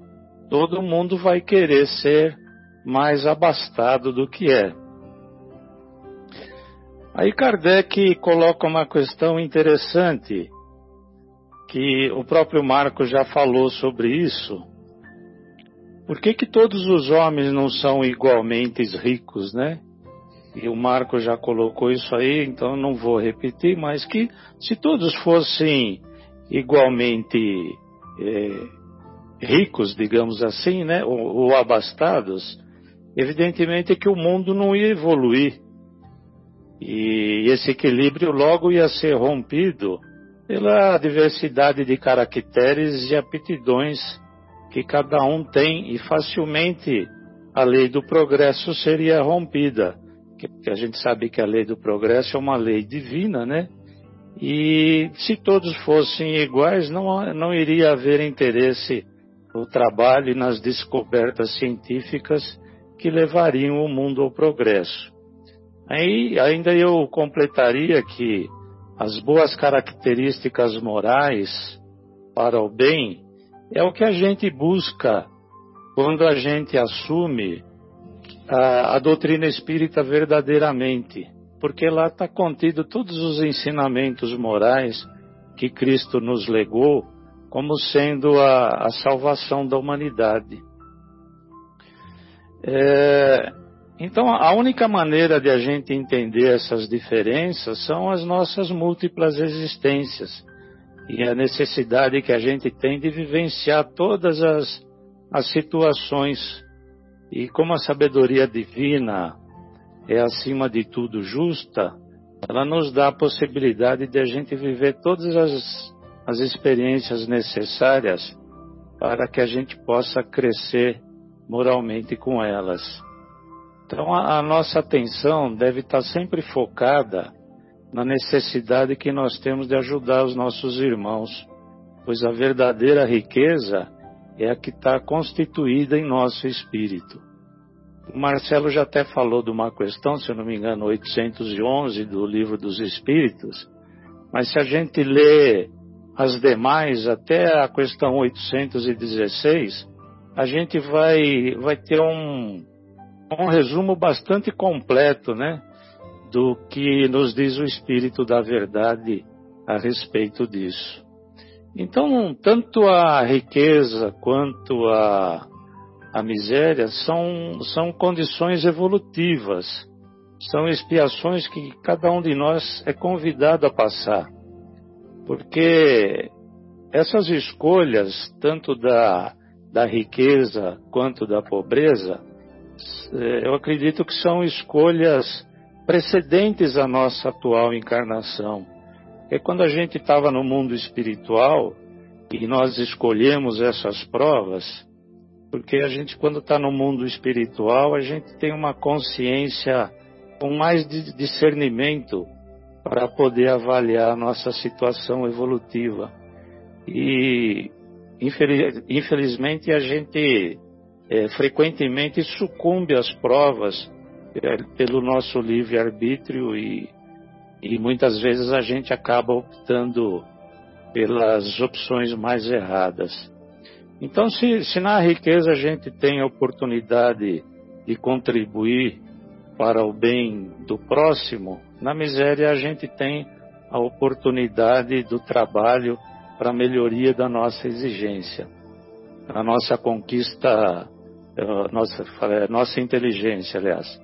todo mundo vai querer ser mais abastado do que é. Aí Kardec coloca uma questão interessante. que o próprio Marco já falou sobre isso. Por que, que todos os homens não são igualmente ricos, né? E o Marco já colocou isso aí, então não vou repetir, mas que se todos fossem igualmente é, ricos, digamos assim, né, ou, ou abastados, evidentemente que o mundo não ia evoluir. E esse equilíbrio logo ia ser rompido pela diversidade de caracteres e aptidões que cada um tem e facilmente a lei do progresso seria rompida, porque a gente sabe que a lei do progresso é uma lei divina, né? E se todos fossem iguais, não, não iria haver interesse no trabalho e nas descobertas científicas que levariam o mundo ao progresso. Aí ainda eu completaria que as boas características morais para o bem é o que a gente busca quando a gente assume a, a doutrina espírita verdadeiramente, porque lá está contido todos os ensinamentos morais que Cristo nos legou como sendo a, a salvação da humanidade. É, então, a única maneira de a gente entender essas diferenças são as nossas múltiplas existências e a necessidade que a gente tem de vivenciar todas as, as situações. E como a sabedoria divina é, acima de tudo, justa, ela nos dá a possibilidade de a gente viver todas as, as experiências necessárias para que a gente possa crescer moralmente com elas. Então a, a nossa atenção deve estar sempre focada na necessidade que nós temos de ajudar os nossos irmãos, pois a verdadeira riqueza é a que está constituída em nosso espírito. O Marcelo já até falou de uma questão, se eu não me engano, 811 do Livro dos Espíritos, mas se a gente lê as demais, até a questão 816, a gente vai, vai ter um, um resumo bastante completo, né, do que nos diz o Espírito da Verdade a respeito disso. Então, tanto a riqueza quanto a, a miséria são, são condições evolutivas, são expiações que cada um de nós é convidado a passar. Porque essas escolhas, tanto da, da riqueza quanto da pobreza, é, eu acredito que são escolhas precedentes à nossa atual encarnação. É quando a gente estava no mundo espiritual e nós escolhemos essas provas, porque a gente, quando está no mundo espiritual, a gente tem uma consciência com mais discernimento para poder avaliar a nossa situação evolutiva. E, infelizmente, a gente é, frequentemente sucumbe às provas pelo nosso livre-arbítrio e, e muitas vezes a gente acaba optando pelas opções mais erradas. Então, se, se na riqueza a gente tem a oportunidade de contribuir para o bem do próximo, na miséria a gente tem a oportunidade do trabalho para a melhoria da nossa exigência, a nossa conquista é, nossa, é, nossa inteligência, aliás.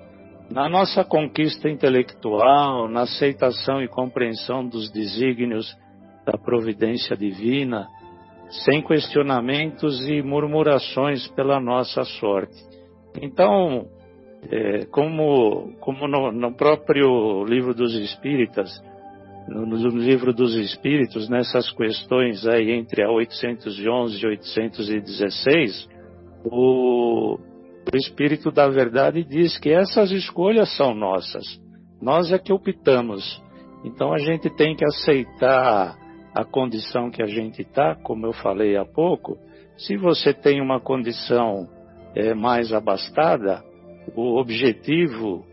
Na nossa conquista intelectual, na aceitação e compreensão dos desígnios da providência divina, sem questionamentos e murmurações pela nossa sorte. Então, é, como, como no, no, próprio livro dos Espíritas, no, no, livro dos Espíritos, nessas questões aí entre a 811 e 816, o, o Espírito da Verdade diz que essas escolhas são nossas. Nós é que optamos. Então a gente tem que aceitar a condição que a gente está, como eu falei há pouco. Se você tem uma condição é, mais abastada, o objetivo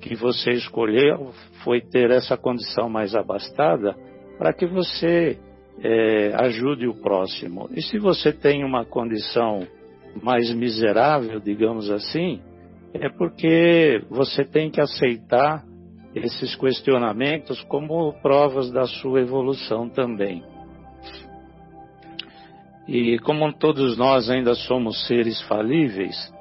que você escolheu foi ter essa condição mais abastada para que você é, ajude o próximo. E se você tem uma condição mais miserável, digamos assim, é porque você tem que aceitar esses questionamentos como provas da sua evolução também. E como todos nós ainda somos seres falíveis,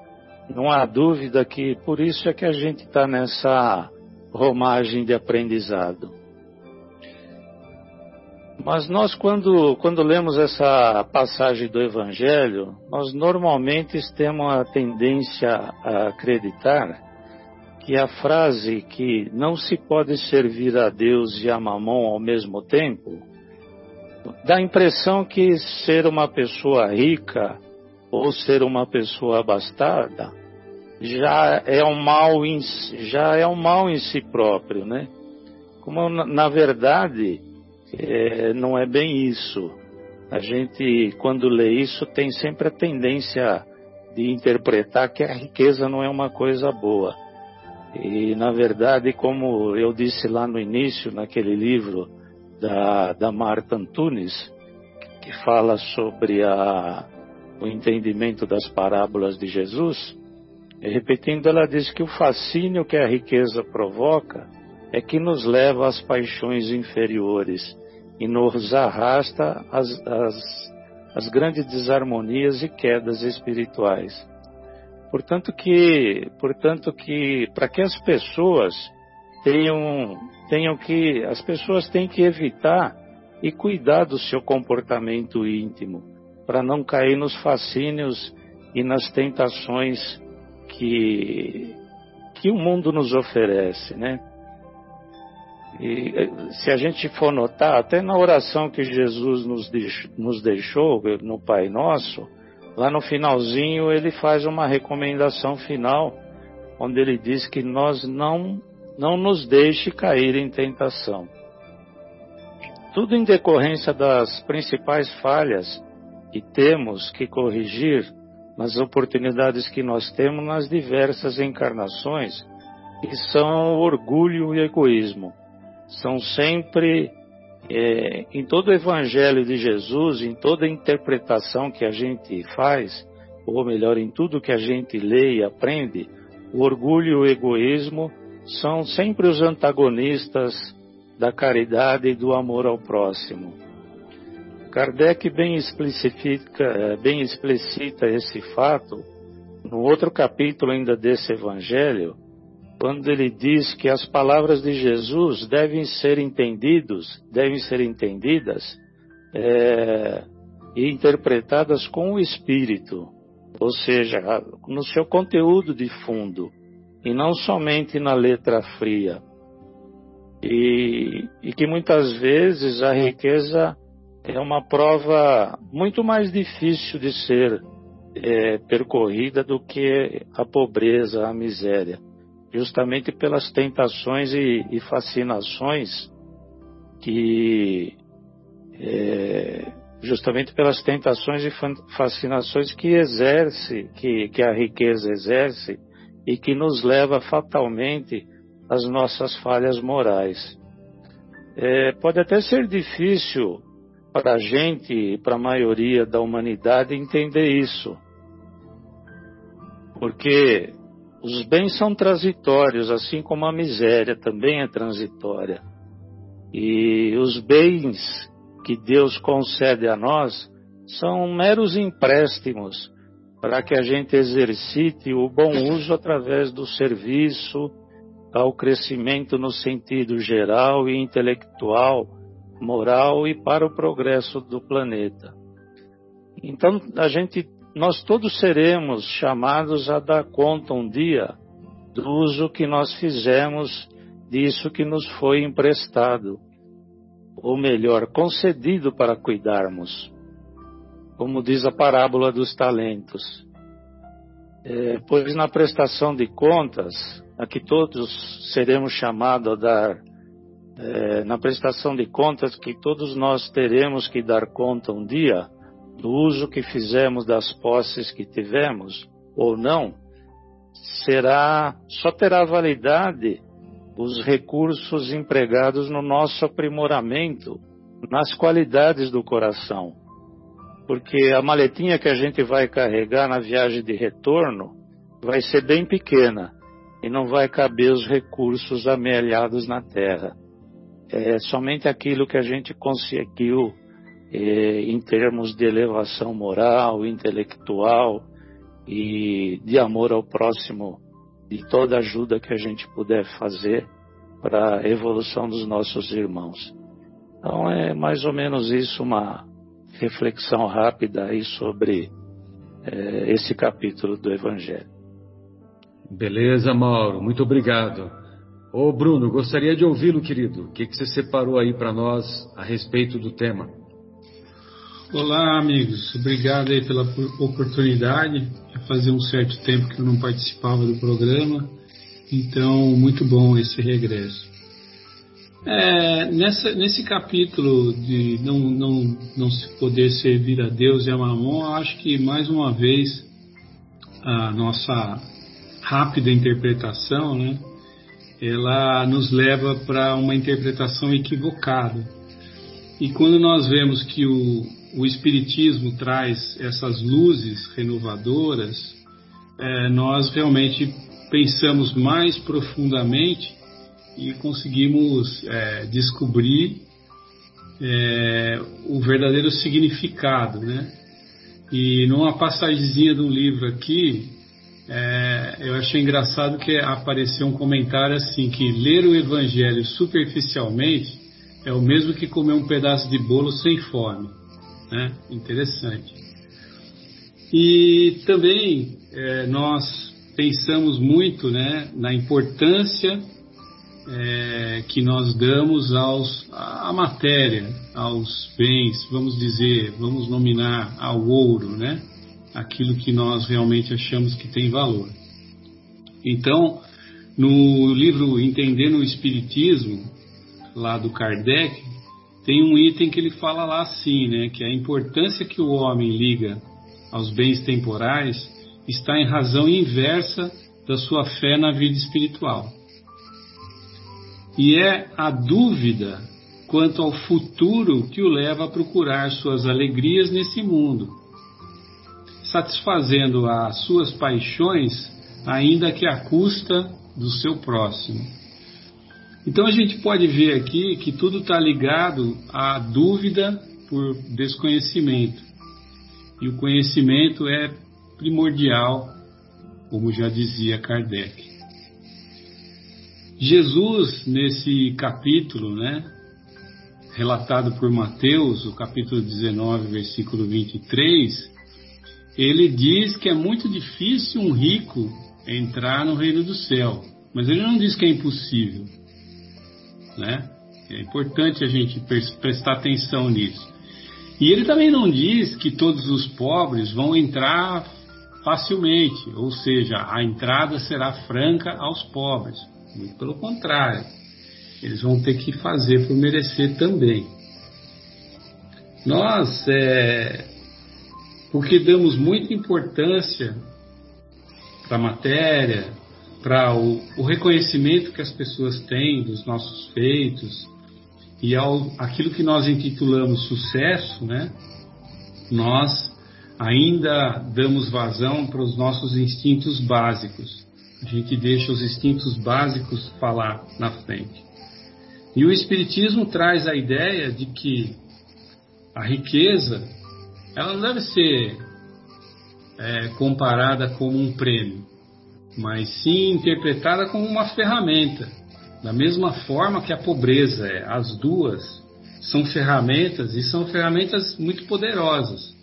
não há dúvida que por isso é que a gente está nessa romagem de aprendizado. Mas nós, quando, quando lemos essa passagem do Evangelho, nós normalmente temos a tendência a acreditar que a frase que não se pode servir a Deus e a mamão ao mesmo tempo dá a impressão que ser uma pessoa rica ou ser uma pessoa abastada já é um mal em, já é um mal em si próprio, né? Como na verdade é, não é bem isso. A gente, quando lê isso, tem sempre a tendência de interpretar que a riqueza não é uma coisa boa. E, na verdade, como eu disse lá no início, naquele livro da, da Marta Antunes, que fala sobre a, o entendimento das parábolas de Jesus, repetindo, ela diz que o fascínio que a riqueza provoca é que nos leva às paixões inferiores e nos arrasta às, grandes desarmonias e quedas espirituais. Portanto que, portanto que para que as pessoas tenham, tenham que, as pessoas têm que evitar e cuidar do seu comportamento íntimo, para não cair nos fascínios e nas tentações que, que o mundo nos oferece, né? E se a gente for notar, até na oração que Jesus nos deixou, deixou no Pai Nosso, lá no finalzinho ele faz uma recomendação final, onde ele diz que nós não, não nos deixe cair em tentação. Tudo em decorrência das principais falhas que temos que corrigir nas oportunidades que nós temos nas diversas encarnações, que são orgulho e egoísmo são sempre, é, em todo o Evangelho de Jesus, em toda a interpretação que a gente faz, ou melhor, em tudo que a gente lê e aprende, o orgulho e o egoísmo são sempre os antagonistas da caridade e do amor ao próximo. Kardec bem é, bem explicita esse fato no outro capítulo ainda desse Evangelho, quando ele diz que as palavras de Jesus devem ser entendidos, devem ser entendidas é, e interpretadas com o Espírito, ou seja, no seu conteúdo de fundo, e não somente na letra fria. E, e que muitas vezes a riqueza é uma prova muito mais difícil de ser é, percorrida do que a pobreza, a miséria justamente pelas tentações e, e fascinações que é, justamente pelas tentações e fascinações que exerce, que, que a riqueza exerce e que nos leva fatalmente às nossas falhas morais. É, pode até ser difícil para a gente para a maioria da humanidade entender isso, porque os bens são transitórios, assim como a miséria também é transitória. E os bens que Deus concede a nós são meros empréstimos para que a gente exercite o bom uso através do serviço ao crescimento no sentido geral e intelectual, moral e para o progresso do planeta. Então a gente nós todos seremos chamados a dar conta um dia do uso que nós fizemos disso que nos foi emprestado, ou melhor, concedido para cuidarmos, como diz a parábola dos talentos. É, pois na prestação de contas, a que todos seremos chamados a dar, é, na prestação de contas que todos nós teremos que dar conta um dia, do uso que fizemos das posses que tivemos ou não, será só terá validade os recursos empregados no nosso aprimoramento, nas qualidades do coração. Porque a maletinha que a gente vai carregar na viagem de retorno vai ser bem pequena e não vai caber os recursos amealhados na terra. É somente aquilo que a gente conseguiu em termos de elevação moral, intelectual e de amor ao próximo, de toda ajuda que a gente puder fazer para a evolução dos nossos irmãos. Então é mais ou menos isso, uma reflexão rápida aí sobre eh, esse capítulo do Evangelho. Beleza, Mauro, muito obrigado. Ô Bruno, gostaria de ouvi-lo, querido. O que, que você separou aí para nós a respeito do tema? Olá, amigos. Obrigado aí pela oportunidade. Fazia um certo tempo que eu não participava do programa, então muito bom esse regresso. É, nessa, nesse capítulo de não, não, não se poder servir a Deus e a Mamon, acho que mais uma vez a nossa rápida interpretação, né, ela nos leva para uma interpretação equivocada. E quando nós vemos que o, o Espiritismo traz essas luzes renovadoras, é, nós realmente pensamos mais profundamente e conseguimos é, descobrir é, o verdadeiro significado, né? E numa passagemzinha do livro aqui, é, eu achei engraçado que apareceu um comentário assim que ler o Evangelho superficialmente é o mesmo que comer um pedaço de bolo sem fome, né? Interessante. E também é, nós pensamos muito, né, na importância é, que nós damos aos, à matéria, aos bens, vamos dizer, vamos nominar ao ouro, né? Aquilo que nós realmente achamos que tem valor. Então, no livro Entendendo o Espiritismo, lá do Kardec, tem um item que ele fala lá assim, né? Que a importância que o homem liga aos bens temporais está em razão inversa da sua fé na vida espiritual e é a dúvida quanto ao futuro que o leva a procurar suas alegrias nesse mundo, satisfazendo as suas paixões, ainda que à custa do seu próximo. Então a gente pode ver aqui que tudo está ligado à dúvida por desconhecimento. E o conhecimento é primordial, como já dizia Kardec. Jesus, nesse capítulo, né, relatado por Mateus, o capítulo 19, versículo 23, ele diz que é muito difícil um rico entrar no reino do céu, mas ele não diz que é impossível, né? É importante a gente prestar atenção nisso. E ele também não diz que todos os pobres vão entrar facilmente, ou seja, a entrada será franca aos pobres. Muito pelo contrário, eles vão ter que fazer por merecer também. Nós, é, porque damos muita importância para a matéria, para o, o, reconhecimento que as pessoas têm dos nossos feitos e ao aquilo que nós intitulamos sucesso, né? Nós ainda damos vazão para os nossos instintos básicos a gente deixa os instintos básicos falar na frente. E o Espiritismo traz a ideia de que a riqueza ela não deve ser é, comparada como um prêmio, mas sim interpretada como uma ferramenta, da mesma forma que a pobreza é. As duas são ferramentas e são ferramentas muito poderosas.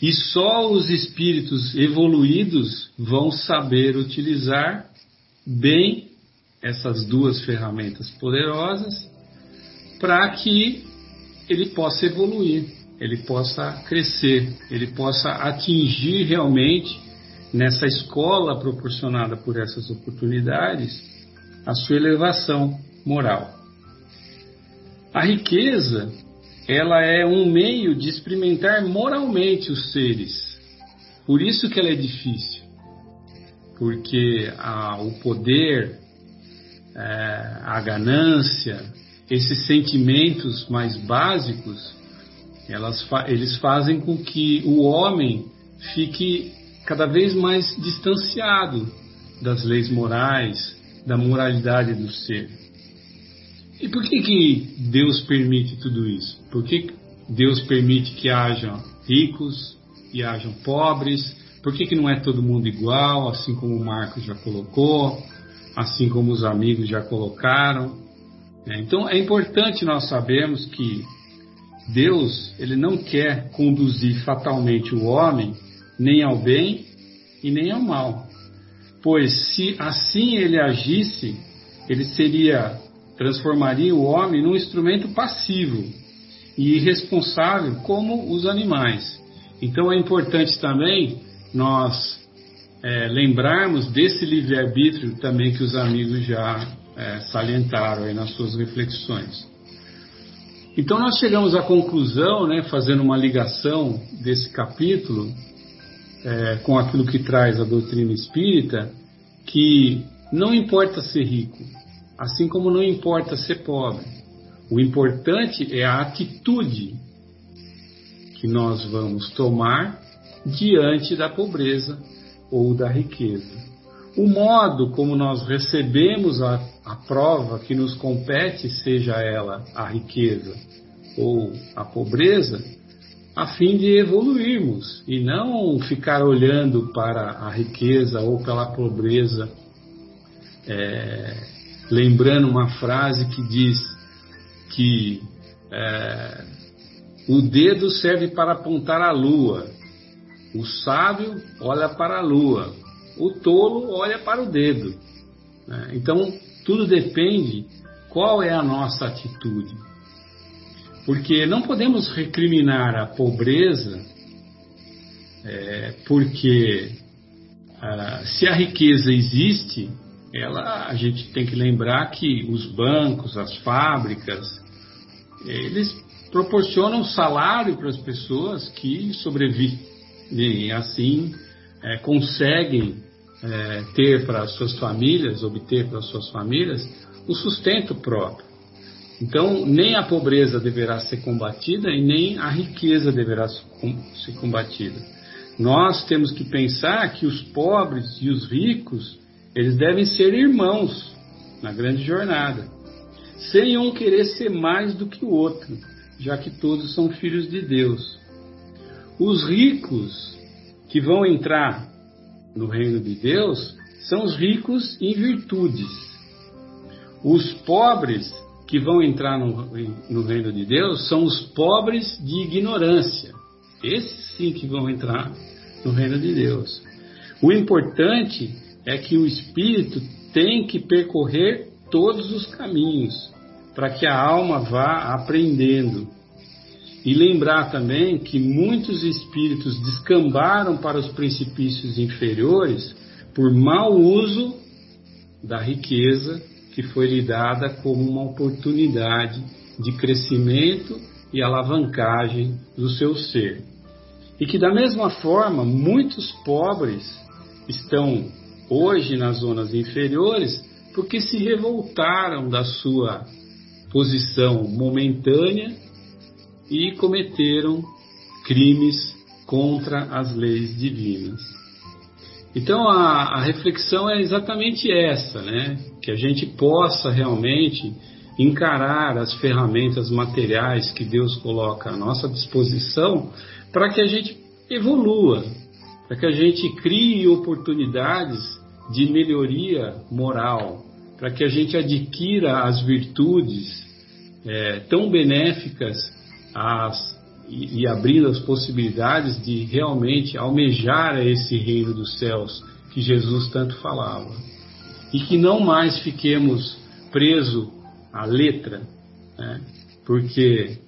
E só os espíritos evoluídos vão saber utilizar bem essas duas ferramentas poderosas para que ele possa evoluir, ele possa crescer, ele possa atingir realmente nessa escola proporcionada por essas oportunidades a sua elevação moral. A riqueza ela é um meio de experimentar moralmente os seres. Por isso que ela é difícil. Porque a, o poder, é, a ganância, esses sentimentos mais básicos, elas, eles fazem com que o homem fique cada vez mais distanciado das leis morais, da moralidade do ser. E por que, que Deus permite tudo isso? Porque Deus permite que hajam ricos e hajam pobres? Por que, que não é todo mundo igual, assim como o Marcos já colocou, assim como os amigos já colocaram? É, então é importante nós sabermos que Deus ele não quer conduzir fatalmente o homem nem ao bem e nem ao mal, pois se assim ele agisse, ele seria transformaria o homem num instrumento passivo e irresponsável como os animais. Então é importante também nós é, lembrarmos desse livre-arbítrio também que os amigos já é, salientaram aí nas suas reflexões. Então nós chegamos à conclusão, né, fazendo uma ligação desse capítulo é, com aquilo que traz a doutrina espírita, que não importa ser rico, assim como não importa ser pobre. O importante é a atitude que nós vamos tomar diante da pobreza ou da riqueza. O modo como nós recebemos a, a prova que nos compete, seja ela a riqueza ou a pobreza, a fim de evoluirmos e não ficar olhando para a riqueza ou pela pobreza é, lembrando uma frase que diz que é, o dedo serve para apontar a lua, o sábio olha para a lua, o tolo olha para o dedo. Né? Então, tudo depende qual é a nossa atitude. Porque não podemos recriminar a pobreza, é, porque ah, se a riqueza existe, ela, a gente tem que lembrar que os bancos, as fábricas, eles proporcionam salário para as pessoas que sobrevivem assim é, conseguem é, ter para as suas famílias, obter para as suas famílias o sustento próprio. Então, nem a pobreza deverá ser combatida e nem a riqueza deverá ser combatida. Nós temos que pensar que os pobres e os ricos eles devem ser irmãos na grande jornada, sem um querer ser mais do que o outro, já que todos são filhos de Deus. Os ricos que vão entrar no reino de Deus são os ricos em virtudes. Os pobres que vão entrar no, no reino de Deus são os pobres de ignorância. Esses sim que vão entrar no reino de Deus. O importante é que o espírito tem que percorrer todos os caminhos para que a alma vá aprendendo. E lembrar também que muitos espíritos descambaram para os precipícios inferiores por mau uso da riqueza que foi lhe dada como uma oportunidade de crescimento e alavancagem do seu ser. E que, da mesma forma, muitos pobres estão hoje nas zonas inferiores porque se revoltaram da sua posição momentânea e cometeram crimes contra as leis divinas. Então a, a, reflexão é exatamente essa, né? Que a gente possa realmente encarar as ferramentas materiais que Deus coloca à nossa disposição para que a gente evolua, para que a gente crie oportunidades de melhoria moral, para que a gente adquira as virtudes é, tão benéficas as, e, e abrindo as possibilidades de realmente almejar esse reino dos céus que Jesus tanto falava. E que não mais fiquemos presos à letra, né? porque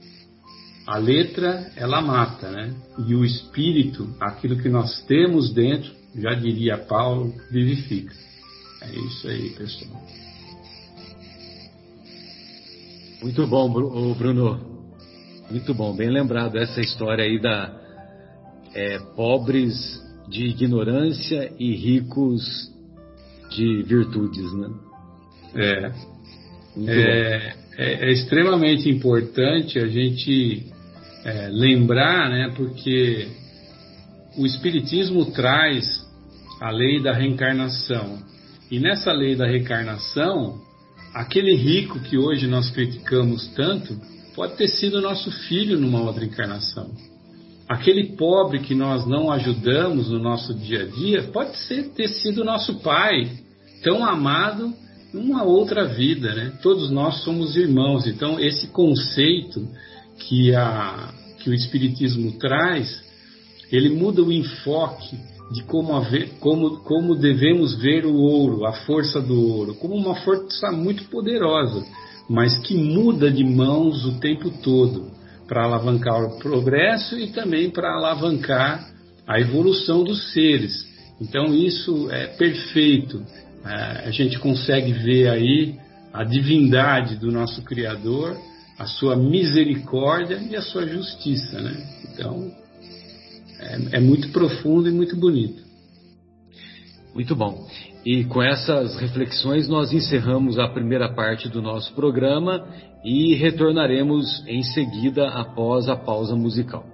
a letra ela mata, né? E o espírito, aquilo que nós temos dentro, já diria Paulo, vivifica. É isso aí, pessoal. Muito bom, Bruno. Muito bom, bem lembrado essa história aí da é, pobres de ignorância e ricos de virtudes, né? É. É, é, é, extremamente importante a gente é, lembrar, né? Porque o Espiritismo traz a lei da reencarnação. E nessa lei da reencarnação, aquele rico que hoje nós criticamos tanto, pode ter sido nosso filho numa outra encarnação. Aquele pobre que nós não ajudamos no nosso dia a dia pode ser, ter sido nosso pai, tão amado numa outra vida, né? Todos nós somos irmãos. Então esse conceito que, a, que o Espiritismo traz, ele muda o enfoque de como, haver, como, como devemos ver o ouro, a força do ouro, como uma força muito poderosa, mas que muda de mãos o tempo todo para alavancar o progresso e também para alavancar a evolução dos seres. Então isso é perfeito. É, a gente consegue ver aí a divindade do nosso Criador, a sua misericórdia e a sua justiça, né? Então é, é muito profundo e muito bonito. Muito bom. E com essas reflexões nós encerramos a primeira parte do nosso programa e retornaremos em seguida após a pausa musical.